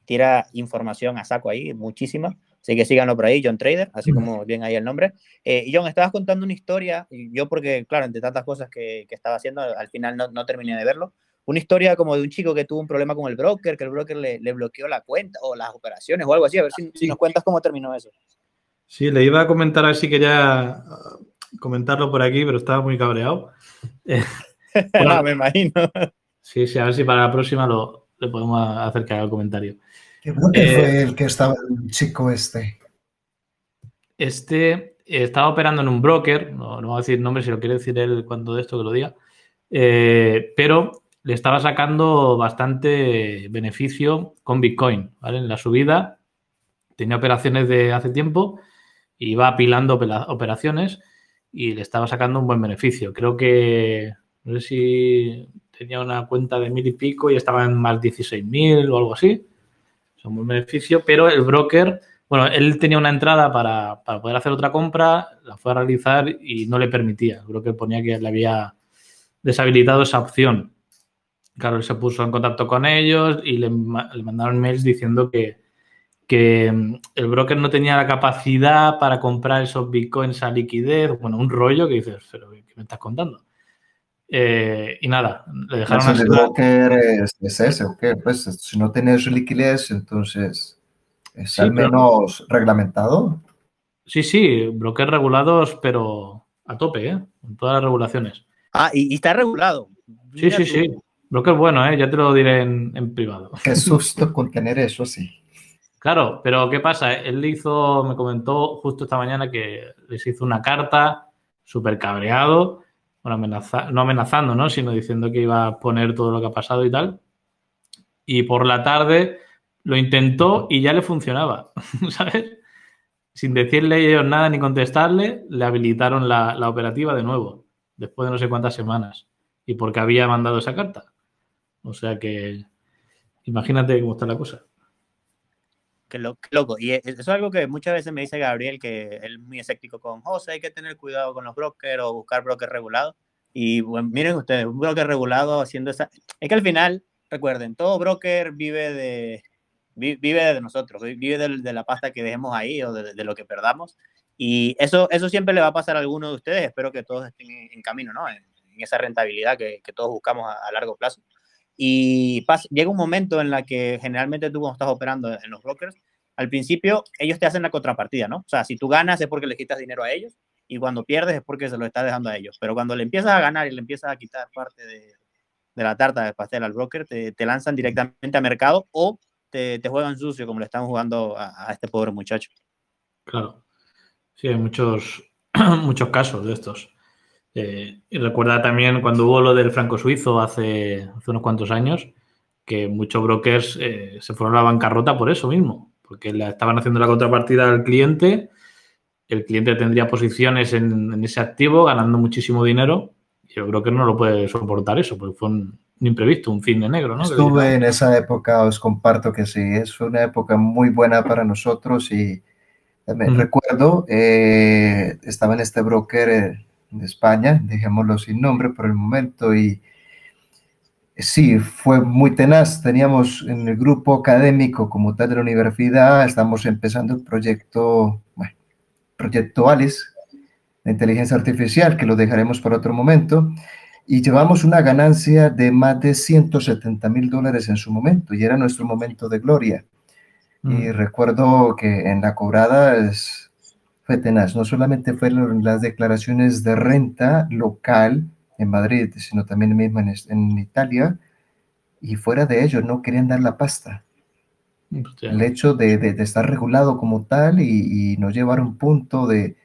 B: Tira información a saco ahí, muchísima. Así que síganlo por ahí, John Trader, así como bien ahí el nombre. Eh, John, estabas contando una historia, y yo porque, claro, entre tantas cosas que, que estaba haciendo, al final no, no, terminé de verlo. Una historia como de un chico que tuvo un problema con el broker, que el broker le, le bloqueó la cuenta o las operaciones o algo así. A ver si, si, nos cuentas cómo terminó eso.
A: Sí, le iba a comentar a ver si quería comentarlo por aquí, pero estaba muy cabreado.
B: no, me imagino.
A: Sí, sí, a ver si para la próxima lo, le podemos hacer que haga el comentario.
C: ¿Qué eh, fue el que estaba el chico este?
A: Este estaba operando en un broker, no, no voy a decir nombre si lo quiere decir él cuando de esto que lo diga, eh, pero le estaba sacando bastante beneficio con Bitcoin, ¿vale? En la subida tenía operaciones de hace tiempo, iba apilando operaciones y le estaba sacando un buen beneficio. Creo que, no sé si tenía una cuenta de mil y pico y estaba en más 16.000 o algo así un buen beneficio, pero el broker, bueno, él tenía una entrada para, para, poder hacer otra compra, la fue a realizar y no le permitía. El broker ponía que le había deshabilitado esa opción. Claro, él se puso en contacto con ellos y le, le mandaron mails diciendo que, que mm, el broker no tenía la capacidad para comprar esos bitcoins a liquidez. Bueno, un rollo que dices, pero ¿qué me estás contando? Eh, y nada, le dejaron
C: así. el broker es, es, ese, ¿o qué? Pues si no tienes liquidez, entonces es sí, al menos pero... reglamentado.
A: Sí, sí, brokers regulados, pero a tope, ¿eh? Con todas las regulaciones.
B: Ah, y, y está regulado.
A: Sí, Mira sí, tú. sí. Broker bueno, ¿eh? Ya te lo diré en, en privado.
C: Qué susto con tener eso, sí.
A: Claro, pero ¿qué pasa? Él le hizo, me comentó justo esta mañana que les hizo una carta súper cabreado bueno, no amenazando, ¿no? Sino diciendo que iba a poner todo lo que ha pasado y tal. Y por la tarde lo intentó y ya le funcionaba, ¿sabes? Sin decirle ellos nada ni contestarle, le habilitaron la, operativa de nuevo, después de no sé cuántas semanas. Y porque había mandado esa carta. O sea que imagínate cómo está la cosa.
B: Qué, lo, qué, loco. Y eso es algo que muchas veces me dice Gabriel, que él es muy escéptico con José, hay que tener cuidado con los brokers o buscar brokers regulados. Y bueno, miren ustedes, un broker regulado haciendo esa... Es que al final, recuerden, todo broker vive de, vive de nosotros, vive de, de la pasta que dejemos ahí o de, de, lo que perdamos. Y eso, eso siempre le va a pasar a alguno de ustedes. Espero que todos estén en, en camino, ¿no? En, en, esa rentabilidad que, que todos buscamos a, a largo plazo. Y pasa, llega un momento en la que generalmente tú cuando estás operando en los brokers, al principio ellos te hacen la contrapartida, ¿no? O sea, si tú ganas es porque le quitas dinero a ellos y cuando pierdes es porque se lo estás dejando a ellos. Pero cuando le empiezas a ganar y le empiezas a quitar parte de, de la tarta del pastel al broker, te, te, lanzan directamente a mercado o te, te juegan sucio como le están jugando a, a, este pobre muchacho.
A: Claro. Sí, hay muchos, muchos casos de estos. Eh, y recuerda también cuando hubo lo del franco suizo hace, hace unos cuantos años, que muchos brokers eh, se fueron a la bancarrota por eso mismo, porque le estaban haciendo la contrapartida al cliente, el cliente tendría posiciones en, en, ese activo ganando muchísimo dinero y el broker no lo puede soportar eso, porque fue un, un imprevisto, un fin de negro. ¿no?
C: Estuve en esa época, os comparto que sí, es una época muy buena para nosotros y me mm. recuerdo, eh, estaba en este broker eh, de España, dejémoslo sin nombre por el momento, y sí, fue muy tenaz. Teníamos en el grupo académico como tal de la universidad, estamos empezando el proyecto, bueno, proyecto Alice de inteligencia artificial, que lo dejaremos para otro momento, y llevamos una ganancia de más de 170 mil dólares en su momento, y era nuestro momento de gloria. Mm. Y recuerdo que en la cobrada es, fue tenaz. No solamente fueron las declaraciones de renta local en Madrid, sino también mismo en, en Italia, y fuera de ello no querían dar la pasta. Hostia. El hecho de, de, de, estar regulado como tal y, y no llevar un punto de,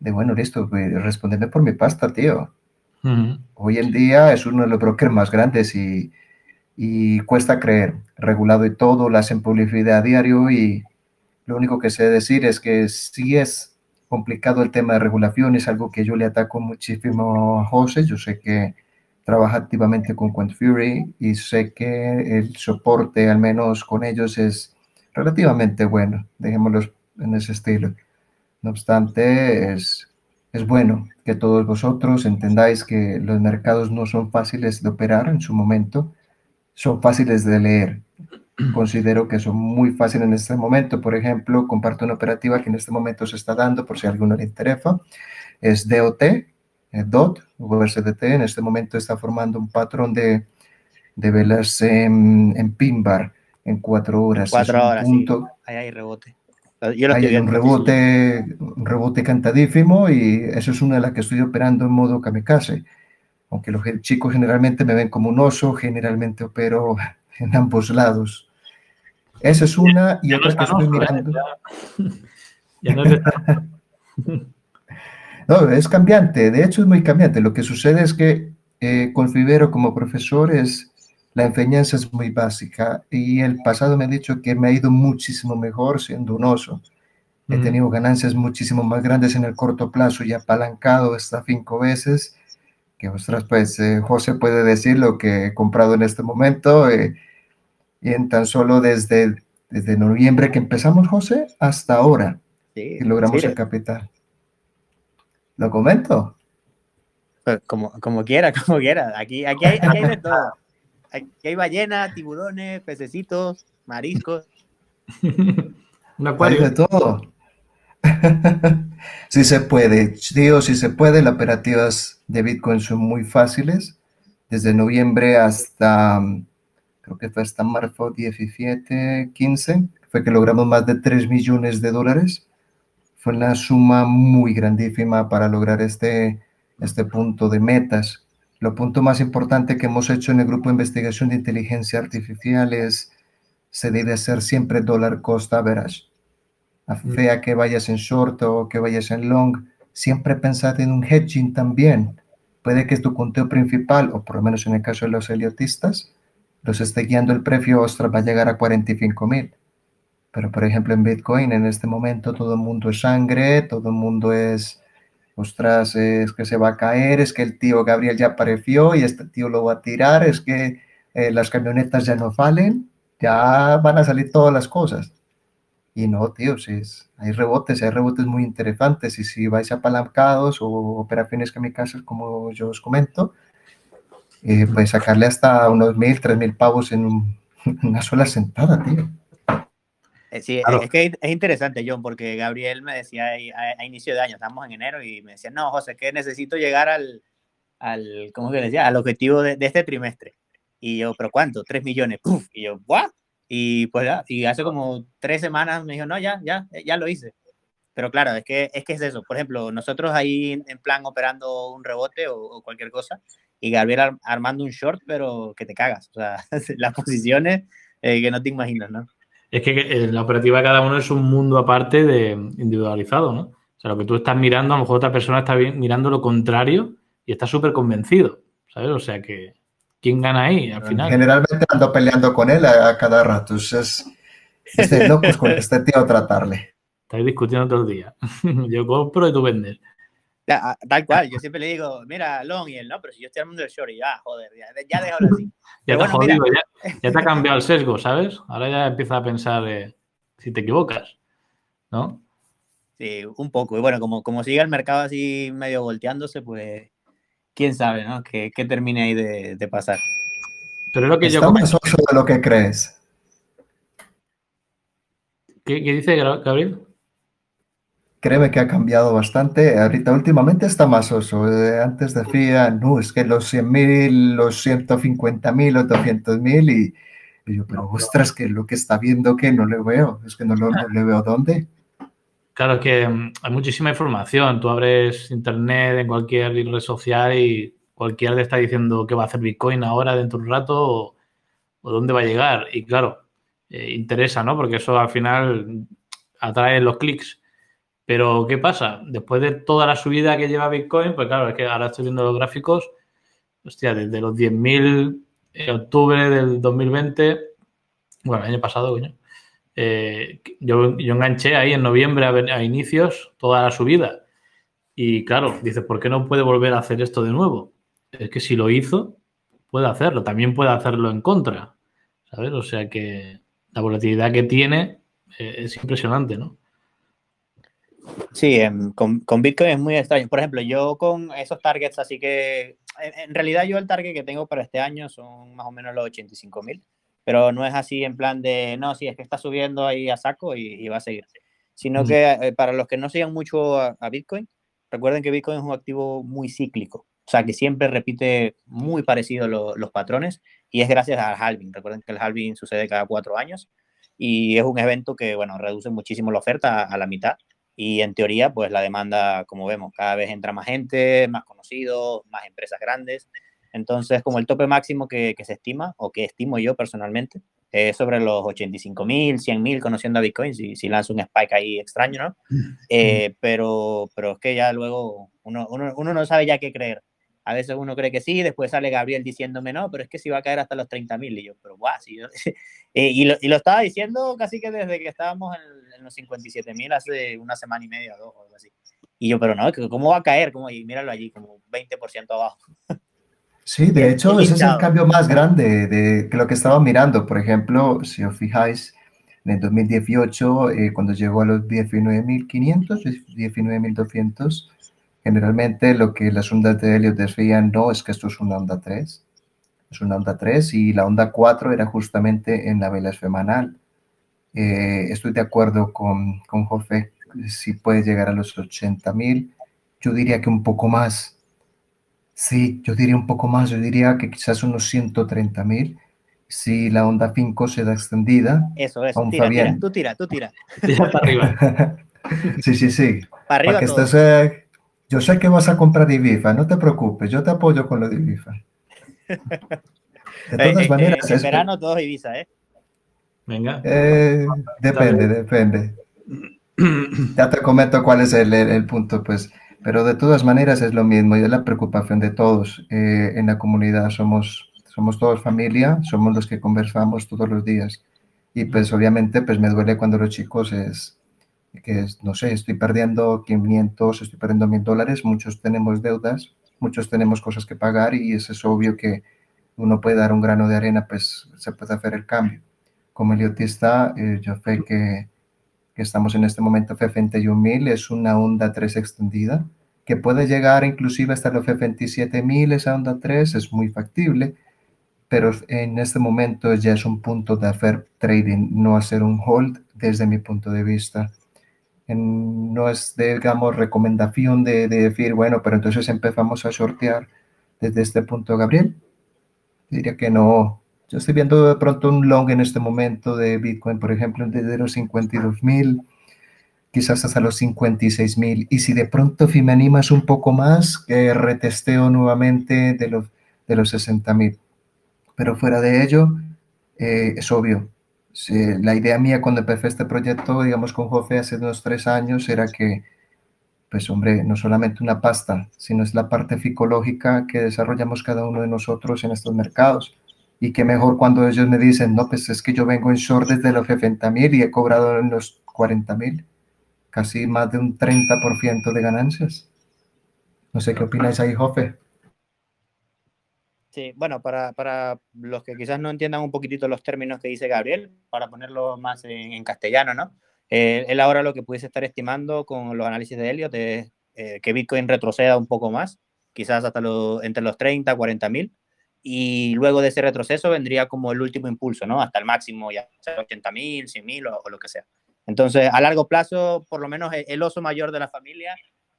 C: de bueno, listo, responderme por mi pasta, tío. Uh -huh. Hoy en día es uno de los brokers más grandes y, y cuesta creer, regulado y todo, lo hacen publicidad a diario y lo único que sé decir es que sí es complicado el tema de regulación, es algo que yo le ataco muchísimo a José. Yo sé que trabaja activamente con Quant Fury y sé que el soporte, al menos con ellos, es relativamente bueno, dejémoslo en ese estilo. No obstante, es, es bueno que todos vosotros entendáis que los mercados no son fáciles de operar en su momento, son fáciles de leer. Considero que son muy fáciles en este momento. Por ejemplo, comparto una operativa que en este momento se está dando, por si a alguno le interesa, es DOT, eh, DOT, USDT, en este momento está formando un patrón de, de velas en, en pin bar en cuatro horas.
B: Cuatro horas, punto, Ahí hay rebote.
C: hay un rebote, un rebote cantadísimo y eso es una de las que estoy operando en modo kamikaze. Aunque los chicos generalmente me ven como un oso, generalmente opero en ambos lados. Esa es una y otra que estoy ¿eh? mirando. no, es cambiante, de hecho es muy cambiante. Lo que sucede es que eh, con Fibero como profesor es, la enseñanza es muy básica y el pasado me ha dicho que me ha ido muchísimo mejor siendo un oso. He tenido ganancias muchísimo más grandes en el corto plazo y apalancado hasta cinco veces. Que ostras, pues eh, José puede decir lo que he comprado en este momento. Eh, y en tan solo desde, desde noviembre que empezamos, José, hasta ahora sí, logramos el capital. ¿Lo comento?
B: Pues como, como quiera, como quiera. Aquí, aquí, hay, aquí hay de todo. Aquí hay ballena, tiburones, pececitos, mariscos.
C: Hay de todo. si se puede, tío, si se puede, las operativas de Bitcoin son muy fáciles. Desde noviembre hasta creo que fue hasta marzo 17, 15, fue que logramos más de 3 millones de dólares. Fue una suma muy grandísima para lograr este, este punto de metas. Lo punto más importante que hemos hecho en el grupo de investigación de inteligencia artificial es, se debe hacer siempre dólar cost average. Sea que vayas en short o que vayas en long, siempre pensad en un hedging también. Puede que tu conteo principal, o por lo menos en el caso de los heliotistas, los esté guiando el precio, ostras, va a llegar a 45 mil. Pero, por ejemplo, en Bitcoin, en este momento, todo el mundo es sangre, todo el mundo es, ostras, es que se va a caer, es que el tío Gabriel ya apareció y este tío lo va a tirar, es que eh, las camionetas ya no valen, ya van a salir todas las cosas. Y no, tío, si hay rebotes, hay rebotes muy interesantes y si vais apalancados o operaciones kamikazes, como yo os comento, eh, pues sacarle hasta unos mil, tres mil pavos en una sola sentada, tío.
B: Eh, sí, es que es interesante, John, porque Gabriel me decía a, inicio de año, estamos en enero, y me decía, no, José, que necesito llegar al, al ¿cómo que decía? Al objetivo de, este trimestre. Y yo, ¿pero cuánto? Tres millones. Y yo, ¿what? Y pues y hace como tres semanas me dijo, no, ya, ya, ya lo hice. Pero claro, es que, es que es eso. Por ejemplo, nosotros ahí en plan operando un rebote o cualquier cosa, y Gabriel armando un short, pero que te cagas. O sea, las posiciones eh, que no te imaginas, ¿no?
A: Es que eh, la operativa de cada uno es un mundo aparte de individualizado, ¿no? O sea, lo que tú estás mirando, a lo mejor otra persona está mirando lo contrario y está súper convencido, ¿sabes? O sea que, ¿quién gana ahí al final?
C: Generalmente ando peleando con él a, cada rato. Es, es locos con este tío tratarle.
A: Estáis discutiendo todo el día. Yo compro y tú vendes.
B: Ah, tal cual, yo siempre le digo, mira, long y él, no, pero si yo estoy armando el short y ya, joder, ya, ya déjalo así.
A: ya te ha jodido, ya, te ha cambiado el sesgo, ¿sabes? Ahora ya empieza a pensar eh, si te equivocas, ¿no?
B: Sí, un poco. Y bueno, como, como sigue el mercado así medio volteándose, pues quién sabe, ¿no? Que, termine ahí de, pasar.
C: Pero es lo que yo. más oso de lo que crees.
A: ¿Qué, ¿Qué dice Gabriel?
C: Créeme que ha cambiado bastante. Ahorita últimamente está más oso. Eh, antes decía, no, es que los 100.000, los 150.000, los 200.000 y, y, yo, pero ostras, que lo que está viendo que no le veo, es que no, lo, le veo dónde.
A: Claro, que mm, hay muchísima información. Tú abres internet en cualquier red social y cualquiera te está diciendo que va a hacer Bitcoin ahora dentro de un rato o, dónde va a llegar. Y claro, eh, interesa, ¿no? Porque eso al final atrae los clics. Pero, ¿qué pasa? Después de toda la subida que lleva Bitcoin, pues claro, es que ahora estoy viendo los gráficos, hostia, desde los 10.000 en octubre del 2020, bueno, el año pasado, coño, eh, yo, enganché ahí en noviembre a, inicios toda la subida. Y claro, dices, ¿por qué no puede volver a hacer esto de nuevo? Es que si lo hizo, puede hacerlo. También puede hacerlo en contra. ¿Sabes? O sea que la volatilidad que tiene eh, es impresionante, ¿no?
B: Sí, con, con, Bitcoin es muy extraño. Por ejemplo, yo con esos targets, así que en, realidad yo el target que tengo para este año son más o menos los 85 mil. pero no es así en plan de, no, si es que está subiendo ahí a saco y, va a seguir. Sino que eh, para los que no sigan mucho a, Bitcoin, recuerden que Bitcoin es un activo muy cíclico, o sea, que siempre repite muy parecido los patrones y es gracias al halving. Recuerden que el halving sucede cada cuatro años y es un evento que, bueno, reduce muchísimo la oferta a la mitad y en teoría, pues la demanda, como vemos, cada vez entra más gente, más conocidos, más empresas grandes. Entonces, como el tope máximo que, se estima, o que estimo yo personalmente, es sobre los 85 mil, 100 mil, conociendo a Bitcoin, si, si lanza un spike ahí extraño, ¿no? Eh, pero, pero es que ya luego uno, uno, uno no sabe ya qué creer. A veces uno cree que sí, después sale Gabriel diciéndome, no, pero es que si va a caer hasta los 30 mil. Y yo, pero guau, sí. Eh, y, lo, y, lo, estaba diciendo casi que desde que estábamos en, los 57 mil hace una semana y media, dos o algo así. Y yo, pero no, ¿cómo va a caer? Como, y míralo allí, como 20% abajo.
C: Sí, de hecho, ese es el cambio más grande de, lo que estaba mirando. Por ejemplo, si os fijáis, en el 2018, eh, cuando llegó a los 19.500, 19.200, generalmente lo que las ondas de helio decían, no, es que esto es una onda 3, es una onda 3 y la onda 4 era justamente en la vela semanal. Eh, estoy de acuerdo con, con Jofe, si puede llegar a los 80.000, yo diría que un poco más Sí, yo diría un poco más, yo diría que quizás unos 130 mil. Si la onda 5 se da extendida.
B: Eso, eso, tira, tira, tú tira, tú tira.
A: Tira para arriba.
C: sí, sí, sí. Para arriba. que eh, yo sé que vas a comprar Ibiza, no te preocupes, yo te apoyo con lo de Ibiza.
B: De eh, todas eh, maneras. en verano todos Ibiza, ¿eh?
A: Venga.
C: depende, depende. ya te comento cuál es el, el punto, pues pero de todas maneras es lo mismo y es la preocupación de todos eh, en la comunidad. Somos, somos todos familia, somos los que conversamos todos los días. Y pues obviamente pues me duele cuando los chicos es, que no sé, estoy perdiendo 500, estoy perdiendo 1000 dólares, muchos tenemos deudas, muchos tenemos cosas que pagar y es, es obvio que uno puede dar un grano de arena, pues se puede hacer el cambio. Como eliotista, eh, yo sé que, que, estamos en este momento F21.000, es una onda 3 extendida que puede llegar inclusive hasta los F27000, esa onda 3 es muy factible, pero en este momento ya es un punto de hacer trading, no hacer un hold desde mi punto de vista. no es, digamos, recomendación de, decir, bueno, pero entonces empezamos a sortear desde este punto, Gabriel. Diría que no. Yo estoy viendo de pronto un long en este momento de Bitcoin, por ejemplo, desde los 52.000 quizás hasta los 56 mil. Y si de pronto me animas un poco más, que retesteo nuevamente de los, de los 60 mil. Pero fuera de ello, eh, es obvio. la idea mía cuando empecé este proyecto, digamos, con Jofe hace unos tres años, era que, pues hombre, no solamente una pasta, sino es la parte psicológica que desarrollamos cada uno de nosotros en estos mercados. Y que mejor cuando ellos me dicen, no, pues es que yo vengo en short desde los 60 mil y he cobrado en los 40 mil casi más de un 30% de ganancias. No sé qué opináis ahí, Jofe.
B: Sí, bueno, para, para, los que quizás no entiendan un poquitito los términos que dice Gabriel, para ponerlo más en, castellano, ¿no? Eh, él ahora lo que pudiese estar estimando con los análisis de Elliot es eh, que Bitcoin retroceda un poco más, quizás hasta entre los 30, 40 mil, y luego de ese retroceso vendría como el último impulso, ¿no? Hasta el máximo, ya sea 80 mil, 100 mil o, lo que sea. Entonces, a largo plazo, por lo menos el, oso mayor de la familia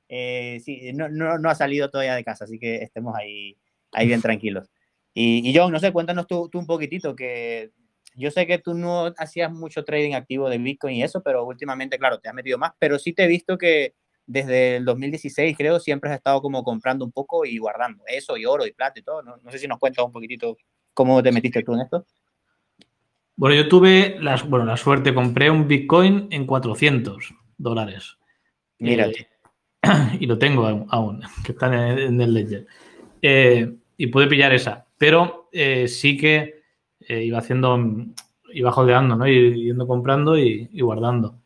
B: eh, sí, no, no, no, ha salido todavía de casa, así que estemos ahí, ahí bien tranquilos. Y, y John, no sé, cuéntanos tú, tú, un poquitito, que yo sé que tú no hacías mucho trading activo de Bitcoin y eso, pero últimamente, claro, te has metido más, pero sí te he visto que desde el 2016, creo, siempre has estado como comprando un poco y guardando eso y oro y plata y todo. No, no sé si nos cuentas un poquitito cómo te metiste tú en esto.
A: Bueno, yo tuve la, bueno, la suerte, compré un Bitcoin en 400 dólares.
B: Mírate.
A: Eh, y lo tengo aún, que está en el, Ledger. Eh, y pude pillar esa. Pero eh, sí que iba haciendo, iba jodeando, ¿no? Y yendo comprando y, guardando.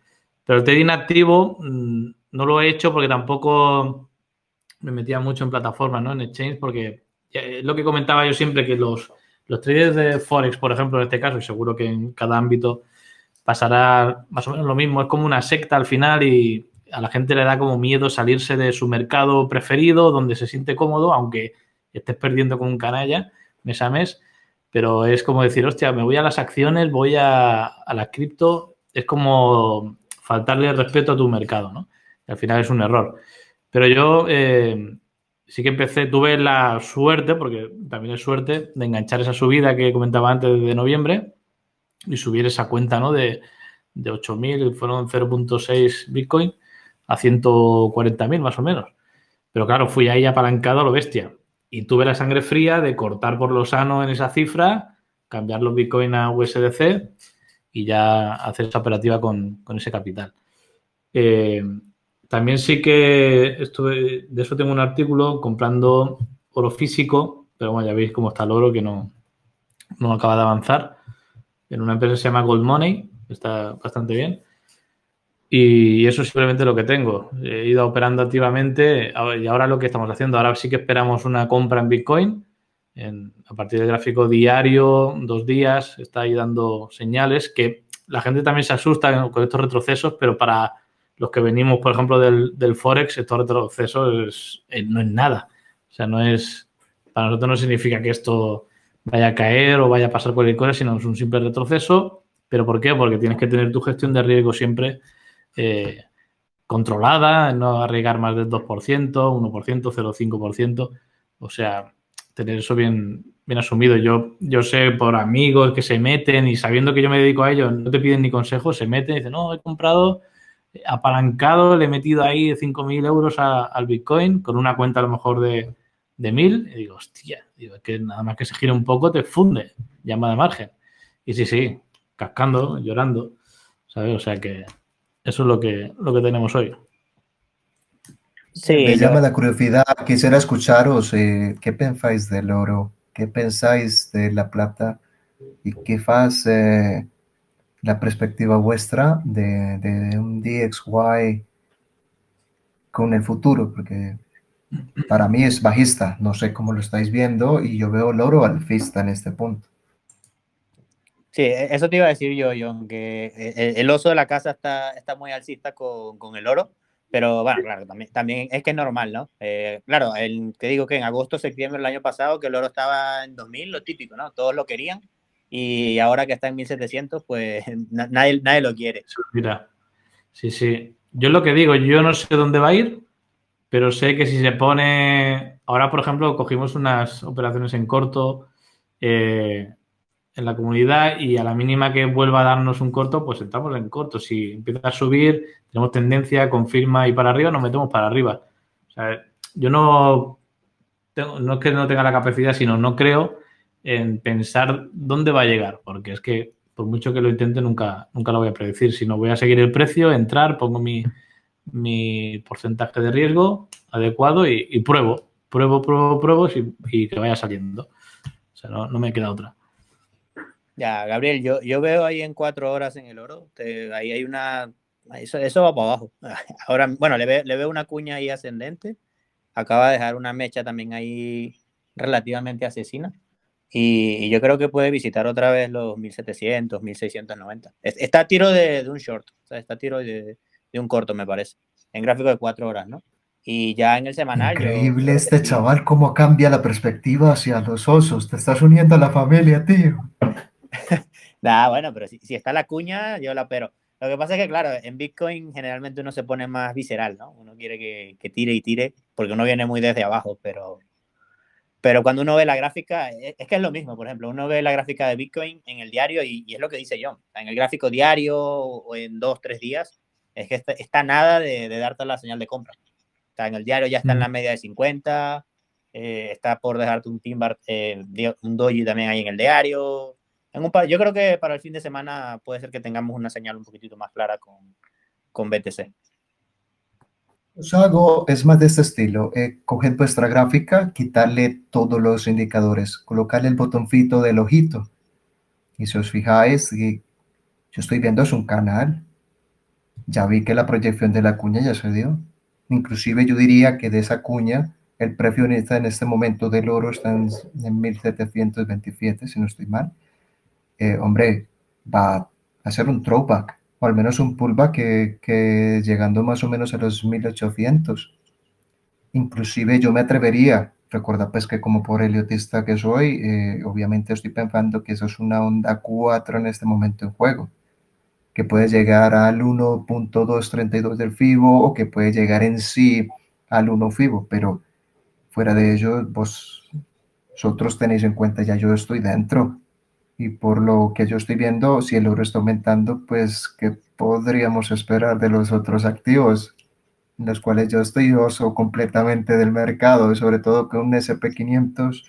A: Pero el trading activo mm, no lo he hecho porque tampoco me metía mucho en plataformas, ¿no? En exchange, porque es lo que comentaba yo siempre, que los los traders de Forex, por ejemplo, en este caso, y seguro que en cada ámbito pasará más o menos lo mismo, es como una secta al final y a la gente le da como miedo salirse de su mercado preferido, donde se siente cómodo, aunque estés perdiendo con un canalla mes a mes. pero es como decir, hostia, me voy a las acciones, voy a, a la cripto, es como faltarle respeto a tu mercado, ¿no? Al final es un error. Pero yo eh, sí que empecé, tuve la suerte, porque también es suerte, de enganchar esa subida que comentaba antes de noviembre y subir esa cuenta, ¿no? De, de 8.000, fueron 0.6 Bitcoin a 140.000 más o menos. Pero claro, fui ahí apalancado a lo bestia. Y tuve la sangre fría de cortar por lo sano en esa cifra, cambiar los Bitcoin a USDC y ya hacer esa operativa con, ese capital. Eh, también sí que estuve, de eso tengo un artículo comprando oro físico, pero bueno, ya veis cómo está el oro que no, no acaba de avanzar. En una empresa que se llama Gold Money, está bastante bien. Y eso es simplemente lo que tengo. He ido operando activamente y ahora lo que estamos haciendo, ahora sí que esperamos una compra en Bitcoin. a partir del gráfico diario, dos días, está ahí dando señales que la gente también se asusta con estos retrocesos, pero para los que venimos, por ejemplo, del, del Forex, estos retrocesos eh, no es nada. O sea, no es, para nosotros no significa que esto vaya a caer o vaya a pasar cualquier cosa, sino es un simple retroceso. ¿Pero por qué? Porque tienes que tener tu gestión de riesgo siempre eh, controlada, no arriesgar más del 2%, 1%, 0,5%. O sea, tener eso bien, bien asumido. Yo, yo sé por amigos que se meten y sabiendo que yo me dedico a ello, no te piden ni consejos, se meten y dicen, no, he comprado apalancado, le he metido ahí 5.000 euros al Bitcoin con una cuenta a lo mejor de, de 1.000 y digo, hostia, digo, es que nada más que se gira un poco te funde, llama de margen. Y sí, sí, cascando, llorando, ¿sabes? O sea que eso es lo que, lo que tenemos hoy.
C: Sí, Me llama la curiosidad, quisiera escucharos eh, qué pensáis del oro, qué pensáis de la plata y qué faz eh, la perspectiva vuestra de, de, un DXY con el futuro, porque para mí es bajista, no sé cómo lo estáis viendo y yo veo el oro alfista en este punto.
B: Sí, e, eso te iba a decir yo, John, que e, el, oso de la casa está, está muy alcista con, con, el oro, pero bueno, claro, también, también es que es normal, ¿no? Eh, claro, el, te digo que en agosto, septiembre del año pasado, que el oro estaba en 2000, lo típico, ¿no? Todos lo querían y ahora que está en 1700, pues nadie, nadie lo quiere.
A: Mira, sí, sí. Yo lo que digo, yo no sé dónde va a ir, pero sé que si se pone. Ahora, por ejemplo, cogimos unas operaciones en corto eh, en la comunidad y a la mínima que vuelva a darnos un corto, pues entramos en corto. Si empieza a subir, tenemos tendencia, confirma y para arriba, nos metemos para arriba. O sea, yo no. no es que no tenga la capacidad, sino no creo en pensar dónde va a llegar, porque es que por mucho que lo intente nunca, nunca lo voy a predecir. Si no voy a seguir el precio, entrar, pongo mi, mi porcentaje de riesgo adecuado y, pruebo, pruebo, pruebo, pruebo y, que vaya saliendo. O sea, no, me queda otra.
B: Ya, Gabriel, yo, yo veo ahí en cuatro horas en el oro, ahí hay una... Eso, eso va para abajo. Ahora, bueno, le veo una cuña ahí ascendente. Acaba de dejar una mecha también ahí relativamente asesina. Y, yo creo que puede visitar otra vez los 1700, 1690. Está a tiro de, un short, o sea, está a tiro de, un corto, me parece, en gráfico de cuatro horas, ¿no? Y ya en el semanal.
C: Increíble este chaval, cómo cambia la perspectiva hacia los osos. Te estás uniendo a la familia, tío.
B: nah, bueno, pero si, si, está la cuña, yo la pero. Lo que pasa es que, claro, en Bitcoin generalmente uno se pone más visceral, ¿no? Uno quiere que, que tire y tire, porque uno viene muy desde abajo, pero pero cuando uno ve la gráfica, e, es que es lo mismo, por ejemplo, uno ve la gráfica de Bitcoin en el diario y, es lo que dice John, en el gráfico diario o en dos, tres días, es que está, nada de, darte la señal de compra. Está en el diario ya está en la mm. media de 50, eh, está por dejarte un timbar, eh, un doji también ahí en el diario. En un yo creo que para el fin de semana puede ser que tengamos una señal un poquitito más clara con, con BTC.
C: Yo hago, es más de este estilo, eh, coger vuestra gráfica, quitarle todos los indicadores, colocarle el botoncito del ojito. Y si os fijáis, yo estoy viendo es un canal. Ya vi que la proyección de la cuña ya se dio. Inclusive yo diría que de esa cuña, el precio en este momento del oro está en, 1727, si no estoy mal. Eh, hombre, va a ser un throwback o al menos un pullback que, llegando más o menos a los 1800. Inclusive yo me atrevería recuerda pues que como por heliotista que soy, eh, obviamente estoy pensando que eso es una onda 4 en este momento en juego, que puede llegar al 1.232 del FIBO o que puede llegar en sí al 1 FIBO, pero fuera de ello, vos, vosotros tenéis en cuenta, ya yo estoy dentro. Y por lo que yo estoy viendo, si el oro está aumentando, pues, ¿qué podríamos esperar de los otros activos? En los cuales yo estoy oso completamente del mercado, y sobre todo con un SP500,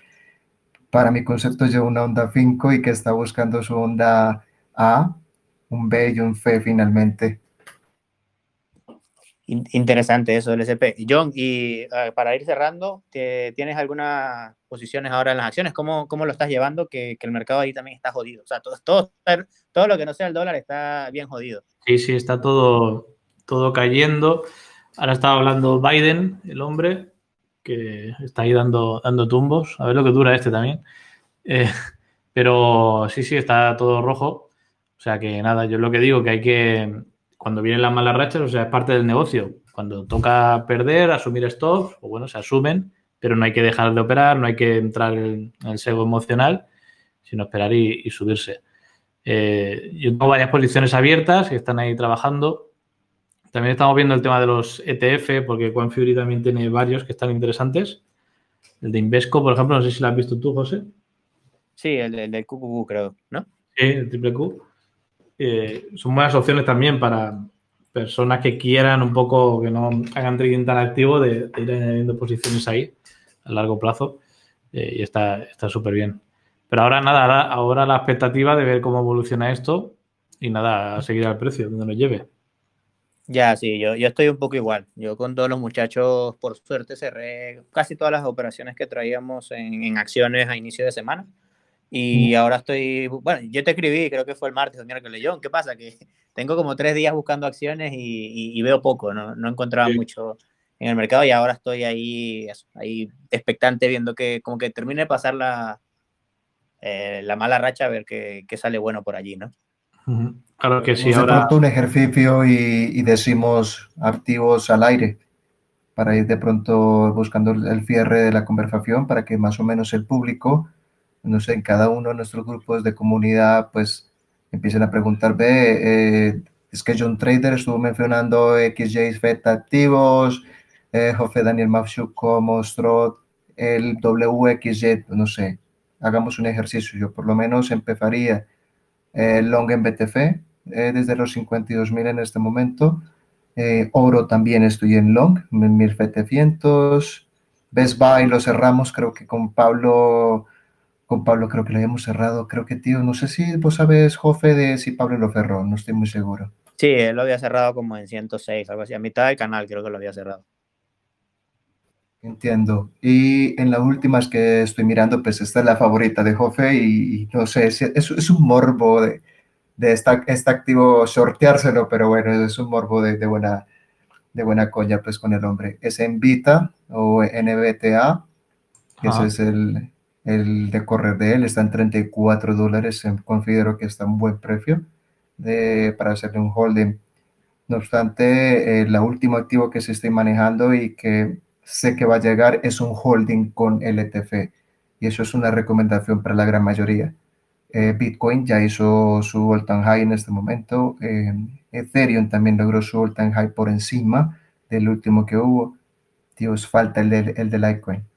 C: para mi concepto lleva una onda 5 y que está buscando su onda A, un B y un F finalmente.
B: Interesante eso del SP. John, y ah, para ir cerrando, ¿tienes algunas posiciones ahora en las acciones? ¿Cómo, cómo lo estás llevando? Que, que, el mercado ahí también está jodido. O sea, todo, todo, todo lo que no sea el dólar está bien jodido.
A: Sí, sí, está todo, todo cayendo. Ahora estaba hablando Biden, el hombre, que está ahí dando, dando tumbos. A ver lo que dura este también. Eh, pero sí, sí, está todo rojo. O sea que nada, yo lo que digo que hay que cuando vienen las malas rachas, o sea, es parte del negocio. Cuando toca perder, asumir stocks, o bueno, se asumen, pero no hay que dejar de operar, no hay que entrar en, el sego emocional, sino esperar y, subirse. Eh, yo tengo varias posiciones abiertas que están ahí trabajando. También estamos viendo el tema de los ETF, porque Fury también tiene varios que están interesantes. El de Invesco, por ejemplo, no sé si lo has visto tú, José.
B: Sí, el, el del QQQ, creo, ¿no?
A: Sí, el triple Q. Eh, son buenas opciones también para personas que quieran un poco, que no hagan trading tan activo, de, ir añadiendo posiciones ahí a largo plazo. Eh, y está súper bien. Pero ahora nada, ahora, la expectativa de ver cómo evoluciona esto y nada, a seguir al precio, donde nos lleve.
B: Ya, sí, yo, yo estoy un poco igual. Yo con todos los muchachos, por suerte, cerré casi todas las operaciones que traíamos en, en acciones a inicio de semana. Y ahora estoy, bueno, yo te escribí, creo que fue el martes o miércoles, John, ¿qué pasa? Que tengo como tres días buscando acciones y, y, veo poco, ¿no? No encontraba mucho en el mercado y ahora estoy ahí, ahí expectante viendo que como que termine de pasar la, eh, la mala racha a ver qué, qué, sale bueno por allí, ¿no?
A: Claro que sí.
C: Ahora... un ejercicio y, y, decimos activos al aire para ir de pronto buscando el cierre de la conversación para que más o menos el público no sé, en cada uno de nuestros grupos de comunidad, pues empiecen a preguntar, ve, eh, es que John Trader estuvo mencionando XJ FET activos, eh, José Daniel Mafshuko mostró el WXJ, no sé, hagamos un ejercicio, yo por lo menos empezaría eh, long en BTF eh, desde los 52.000 en este momento, oro también estoy en long, 1700, Best Buy lo cerramos creo que con Pablo con Pablo creo que lo habíamos cerrado. Creo que, tío, no sé si vos sabes, Jofe, de si Pablo lo cerró, no estoy muy seguro.
B: Sí, él lo había cerrado como en 106, algo así. A mitad del canal creo que lo había cerrado.
C: Entiendo. Y en las últimas que estoy mirando, pues esta es la favorita de Jofe y, no sé, es, es, un morbo de, de esta, este activo sorteárselo, pero bueno, es un morbo de, de, buena, de buena coña pues con el hombre. Es en Vita o NBTA, ese es el, el de correr de él está en 34 dólares, considero que está un buen precio para hacerle un holding. No obstante, eh, la último activo que se estoy manejando y que sé que va a llegar es un holding con LTF y eso es una recomendación para la gran mayoría. Eh, Bitcoin ya hizo su all-time high en este momento. Eh, Ethereum también logró su all-time high por encima del último que hubo. Dios, falta el de, el de Litecoin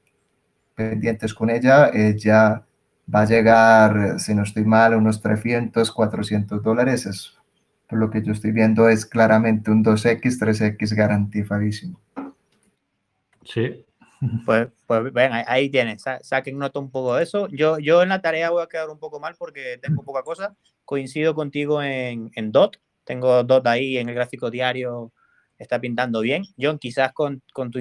C: pendientes con ella, ella va a llegar, si no estoy mal, a unos 300, 400 dólares. Es, por lo que yo estoy viendo es claramente un 2X, 3X garantizadísimo.
A: Sí.
B: Pues, pues ven, ahí tienes, saquen nota un poco de eso. Yo, yo en la tarea voy a quedar un poco mal porque tengo poca cosa. Coincido contigo en, en DOT, tengo DOT ahí en el gráfico diario, está pintando bien. John, quizás con, con, tu,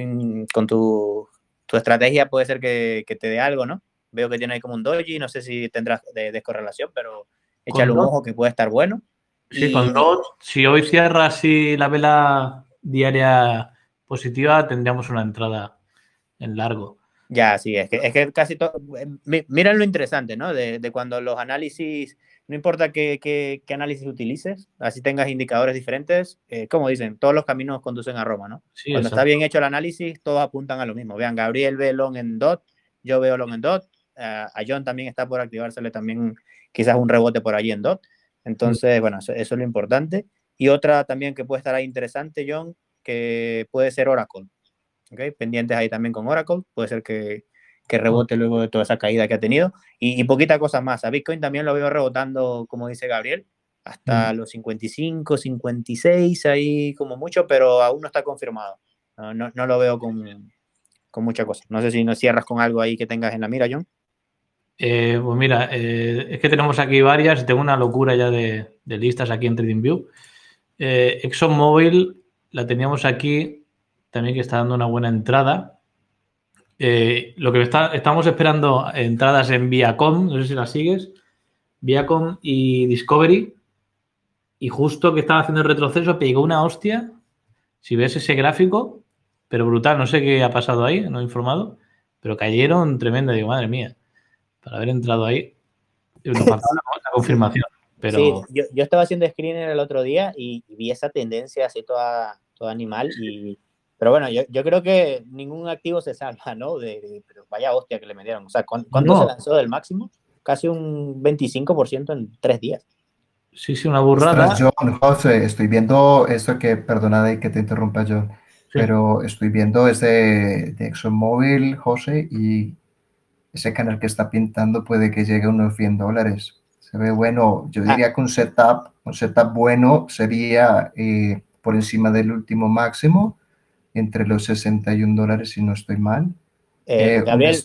B: con tu tu estrategia puede ser que, te dé algo, ¿no? Veo que tiene ahí como un doji, no sé si tendrás de descorrelación, pero échale un ojo que puede estar bueno.
A: Sí, con DOT, si hoy cierra así la vela diaria positiva, tendríamos una entrada en largo.
B: Ya, sí, es que, es que casi todo. Miren lo interesante, ¿no? De, de, cuando los análisis, no importa qué, qué, qué, análisis utilices, así tengas indicadores diferentes, eh, como dicen, todos los caminos conducen a Roma, ¿no? cuando está bien hecho el análisis, todos apuntan a lo mismo. Vean, Gabriel Belón en DOT yo veo long en DOT. a John también está por activársele también quizás un rebote por allí en DOT. Entonces, bueno, eso, es lo importante. Y otra también que puede estar ahí interesante, John, que puede ser Oracle. ¿okay? Pendientes ahí también con Oracle. Puede ser que, que rebote luego de toda esa caída que ha tenido. Y, y poquita cosa más. A Bitcoin también lo veo rebotando, como dice Gabriel, hasta los 55, 56, ahí como mucho, pero aún no está confirmado. No, no, lo veo con, con, mucha cosa. No sé si nos cierras con algo ahí que tengas en la mira, John.
A: Eh, pues mira, eh, es que tenemos aquí varias, tengo una locura ya de, de listas aquí en TradingView. Eh, ExxonMobil la teníamos aquí, también que está dando una buena entrada. Eh, lo que está, estamos esperando entradas en Viacom, no sé si la sigues, Viacom y Discovery, y justo que estaba haciendo el retroceso pegó una hostia. Si ves ese gráfico, pero brutal, no sé qué ha pasado ahí, no he informado, pero cayeron tremendo. Digo, madre mía, para haber entrado ahí, nos faltaba la, confirmación. Sí,
B: yo, yo, estaba haciendo screener el otro día y, vi esa tendencia así toda, toda animal. Y, pero bueno, yo, yo creo que ningún activo se salva, ¿no? De, pero vaya hostia que le metieron. O sea, ¿cuánto se lanzó del máximo? Casi un 25% en tres días.
A: Sí, sí, una burrada.
C: John, José, estoy viendo esto que, perdona de que te interrumpa, John, pero estoy viendo ese de ExxonMobil, José, y ese canal que está pintando puede que llegue a unos 100 dólares. Se ve bueno. Yo ah. diría que un setup, un setup bueno sería eh, por encima del último máximo, entre los 61 dólares, si no estoy mal.
B: Eh, eh, Gabriel,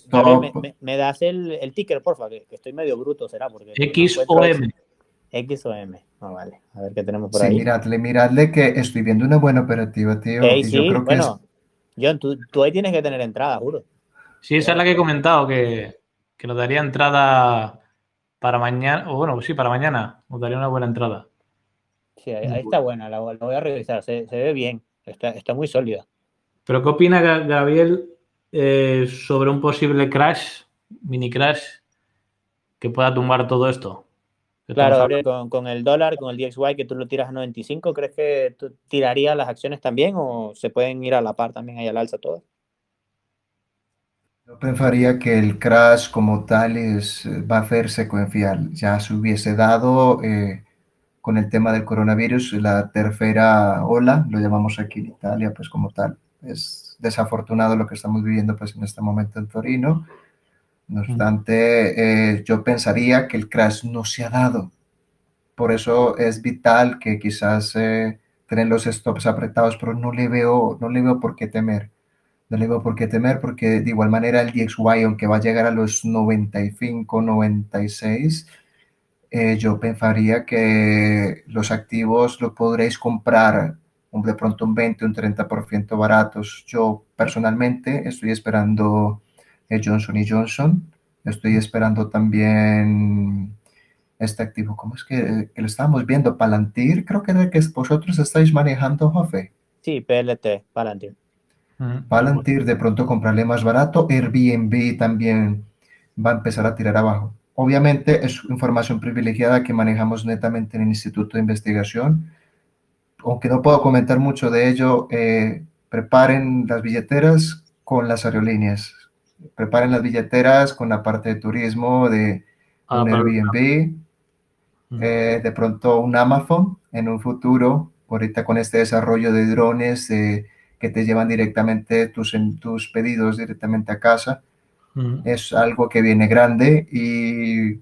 B: me, das el, el ticker, porfa, que, que, estoy medio bruto, será. Porque
A: X o M.
B: X o M. Ah, vale. A ver qué tenemos por ahí.
C: Miradle, miradle que estoy viendo una buena operativa, tío.
B: sí, yo creo bueno, que John, tú, tú, ahí tienes que tener entrada, juro.
A: Sí, esa es la que he comentado, que, que nos daría entrada para mañana, o bueno, sí, para mañana nos daría una buena entrada.
B: Sí, ahí, está buena, la, voy a revisar, se, se, ve bien, está, está muy sólida.
A: Pero ¿qué opina Gabriel eh, sobre un posible crash, mini crash, que pueda tumbar todo esto?
B: Claro, Gabriel, con, con, el dólar, con el DXY que tú lo tiras a 95, ¿crees que tú tirarías las acciones también o se pueden ir a la par también ahí al alza todas?
C: Yo pensaría que el crash como tal es, va a ser secuencial. Ya se hubiese dado eh, con el tema del coronavirus la tercera ola, lo llamamos aquí en Italia, pues como tal. Es desafortunado lo que estamos viviendo pues en este momento en Torino no obstante, eh, yo pensaría que el crash no se ha dado. Por eso es vital que quizás eh, los stops apretados, pero no le veo, no le veo por qué temer. No le veo por qué temer porque de igual manera el DXY, aunque va a llegar a los 95, 96, eh, yo pensaría que los activos lo podréis comprar de pronto un 20, un 30% baratos. Yo personalmente estoy esperando Johnson y Johnson. Estoy esperando también este activo. ¿Cómo es que, lo estamos viendo? Palantir, creo que es que vosotros estáis manejando, Jofe.
B: Sí, PLT, Palantir.
C: Palantir, de pronto comprarle más barato. Airbnb también va a empezar a tirar abajo. Obviamente es información privilegiada que manejamos netamente en el Instituto de Investigación. Aunque no puedo comentar mucho de ello, eh, preparen las billeteras con las aerolíneas preparen las billeteras con la parte de turismo de ah, un Airbnb, eh, de pronto un Amazon en un futuro, ahorita con este desarrollo de drones que te llevan directamente tus, tus pedidos directamente a casa. Es algo que viene grande y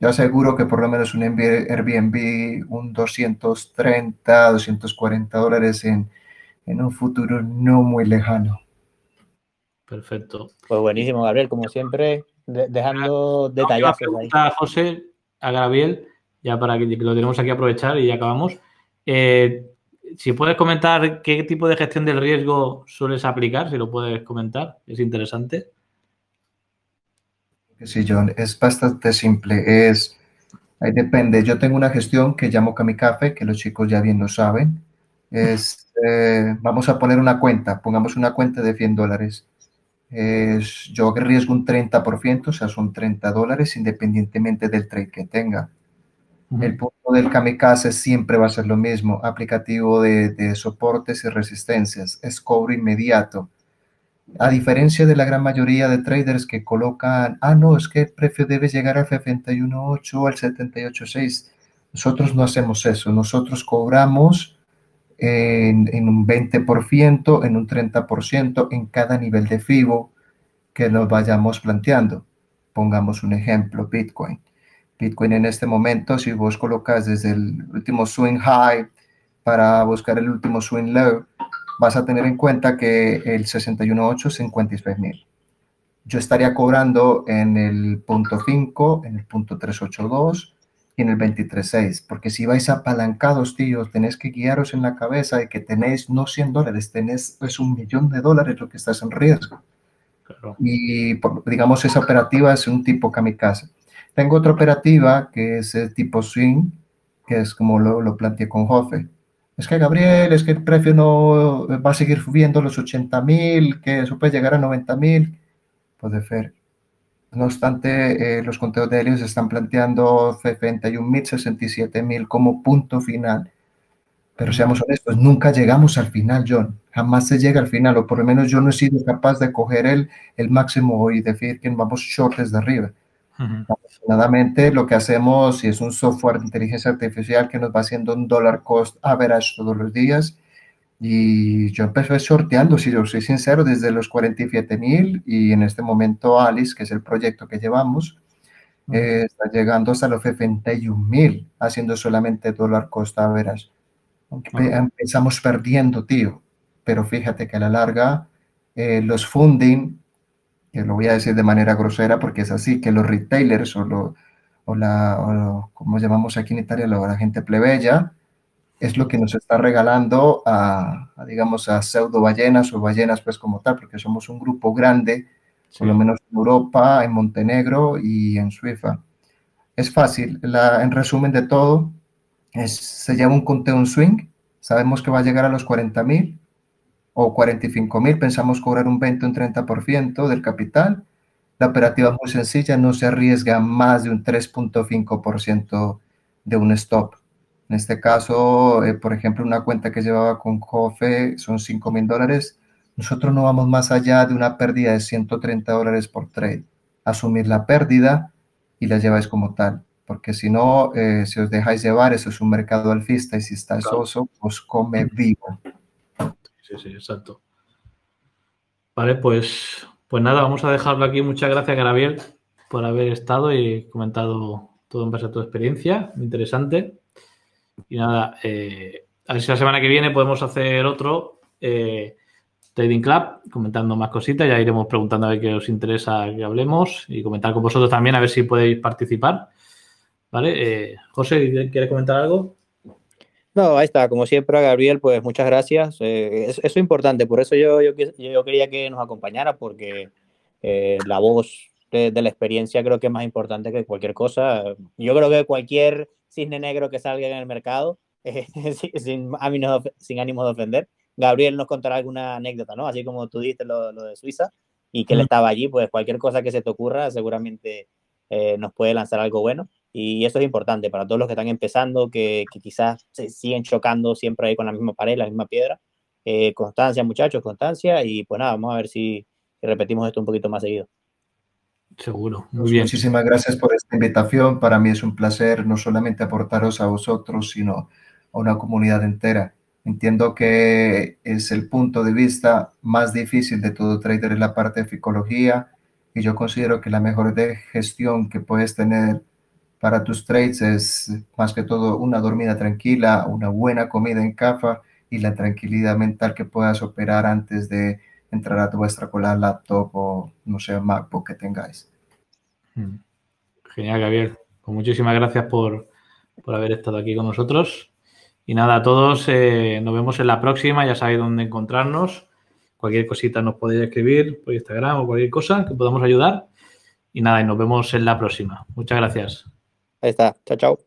C: yo aseguro que por lo menos un Airbnb, un 230, 240 dólares en, en un futuro no muy lejano.
A: Perfecto.
B: Pues buenísimo, Gabriel, como siempre, dejando detalles.
A: A José, a Gabriel, ya para que lo tenemos aquí a aprovechar y ya acabamos. Eh, si puedes comentar qué tipo de gestión del riesgo sueles aplicar, si lo puedes comentar, es interesante.
C: Sí, John, es bastante simple. Es, ahí depende. Yo tengo una gestión que llamo Kamikafe, que los chicos ya bien lo saben. Es, eh, vamos a poner una cuenta, pongamos una cuenta de 100 dólares es, yo riesgo un 30%, o sea, son 30 dólares independientemente del trade que tenga. El punto del kamikaze siempre va a ser lo mismo, aplicativo de, soportes y resistencias, es cobro inmediato. A diferencia de la gran mayoría de traders que colocan, ah, no, es que el precio debe llegar al 71.8 o al 78.6. Nosotros no hacemos eso. Nosotros cobramos en, en un 20%, en un 30% en cada nivel de FIBO que nos vayamos planteando. Pongamos un ejemplo, Bitcoin. Bitcoin en este momento, si vos colocas desde el último swing high para buscar el último swing low, vas a tener en cuenta que el 61.8 es 56 mil. Yo estaría cobrando en el punto 5, en el punto 382 y en el 23.6, porque si vais apalancados, tíos, tenéis que guiaros en la cabeza de que tenéis no 100 dólares, tenéis pues un millón de dólares lo que estás en riesgo. Y digamos, esa operativa es un tipo kamikaze. Tengo otra operativa que es el tipo swing, que es como lo, lo planteé con Jofe es que Gabriel, es que el precio no va a seguir subiendo los 80 mil, que eso puede llegar a 90 mil, puede ser. No obstante, eh, los conteos de Helios están planteando 71 mil, 67 mil como punto final. Pero seamos honestos, nunca llegamos al final, John. Jamás se llega al final, o por lo menos yo no he sido capaz de coger el, el máximo y decir que vamos short desde arriba. Afortunadamente, lo que hacemos, es un software de inteligencia artificial que nos va haciendo un dollar cost average todos los días, y yo empecé sorteando, si yo soy sincero, desde los 47 mil y en este momento Alice, que es el proyecto que llevamos, eh, está llegando hasta los 71 mil, haciendo solamente dólar cost average. Empezamos perdiendo, tío, pero fíjate que a la larga eh, los funding que lo voy a decir de manera grosera porque es así, que los retailers o, lo, o la, como llamamos aquí en Italia, la gente plebeya, es lo que nos está regalando a, digamos, a pseudo ballenas o ballenas pues como tal, porque somos un grupo grande, por lo menos en Europa, en Montenegro y en Suiza. Es fácil, la, en resumen de todo, es, se llama un conteo un swing, sabemos que va a llegar a los 40 mil, o 45 mil, pensamos cobrar un 20 o un 30% del capital. La operativa es muy sencilla, no se arriesga más de un 3.5% de un stop. En este caso, eh, por ejemplo, una cuenta que llevaba con COFE son 5 mil dólares. Nosotros no vamos más allá de una pérdida de 130 dólares por trade. Asumir la pérdida y la lleváis como tal. Porque si no, eh, si os dejáis llevar, eso es un mercado alfista y si está soso, os come vivo
A: sí, sí, exacto. Vale, pues, pues nada, vamos a dejarlo aquí. Muchas gracias, Gabriel, por haber estado y comentado todo en base a tu experiencia. Muy interesante. Y nada, eh, a ver si la semana que viene podemos hacer otro eh, Trading Club, comentando más cositas. Ya iremos preguntando a ver qué os interesa que hablemos y comentar con vosotros también a ver si podéis participar. ¿Vale? Eh, José, ¿quiere comentar algo?
B: No, ahí está, como siempre, Gabriel, pues muchas gracias. Eh, eso es importante, por eso yo, yo, yo, quería que nos acompañara, porque eh, la voz de, la experiencia creo que es más importante que cualquier cosa. Yo creo que cualquier cisne negro que salga en el mercado, eh, sin, sin ánimo de ofender, Gabriel nos contará alguna anécdota, ¿no? Así como tú dijiste lo, lo de Suiza y que él estaba allí, pues cualquier cosa que se te ocurra seguramente nos puede lanzar algo bueno. Y eso es importante para todos los que están empezando, que, quizás se siguen chocando siempre ahí con la misma pared, la misma piedra. Eh, constancia, muchachos, constancia. Y pues nada, vamos a ver si, repetimos esto un poquito más seguido.
A: Seguro.
C: Muy pues bien. Muchísimas gracias por esta invitación. Para mí es un placer no solamente aportaros a vosotros, sino a una comunidad entera. Entiendo que es el punto de vista más difícil de todo trader en la parte de psicología y yo considero que la mejor de gestión que puedes tener para tus trades es más que todo una dormida tranquila, una buena comida en CAFA y la tranquilidad mental que puedas operar antes de entrar a tu vuestra cola laptop o no sé, MacBook que tengáis.
A: Hmm. Genial, Gabriel. Pues muchísimas gracias por, haber estado aquí con nosotros. Y nada, a todos eh, nos vemos en la próxima, ya sabéis dónde encontrarnos. Cualquier cosita nos podéis escribir por Instagram o cualquier cosa que podamos ayudar. Y nada, y nos vemos en la próxima. Muchas gracias.
B: Ahí está. Chao, chao.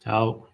A: Chao.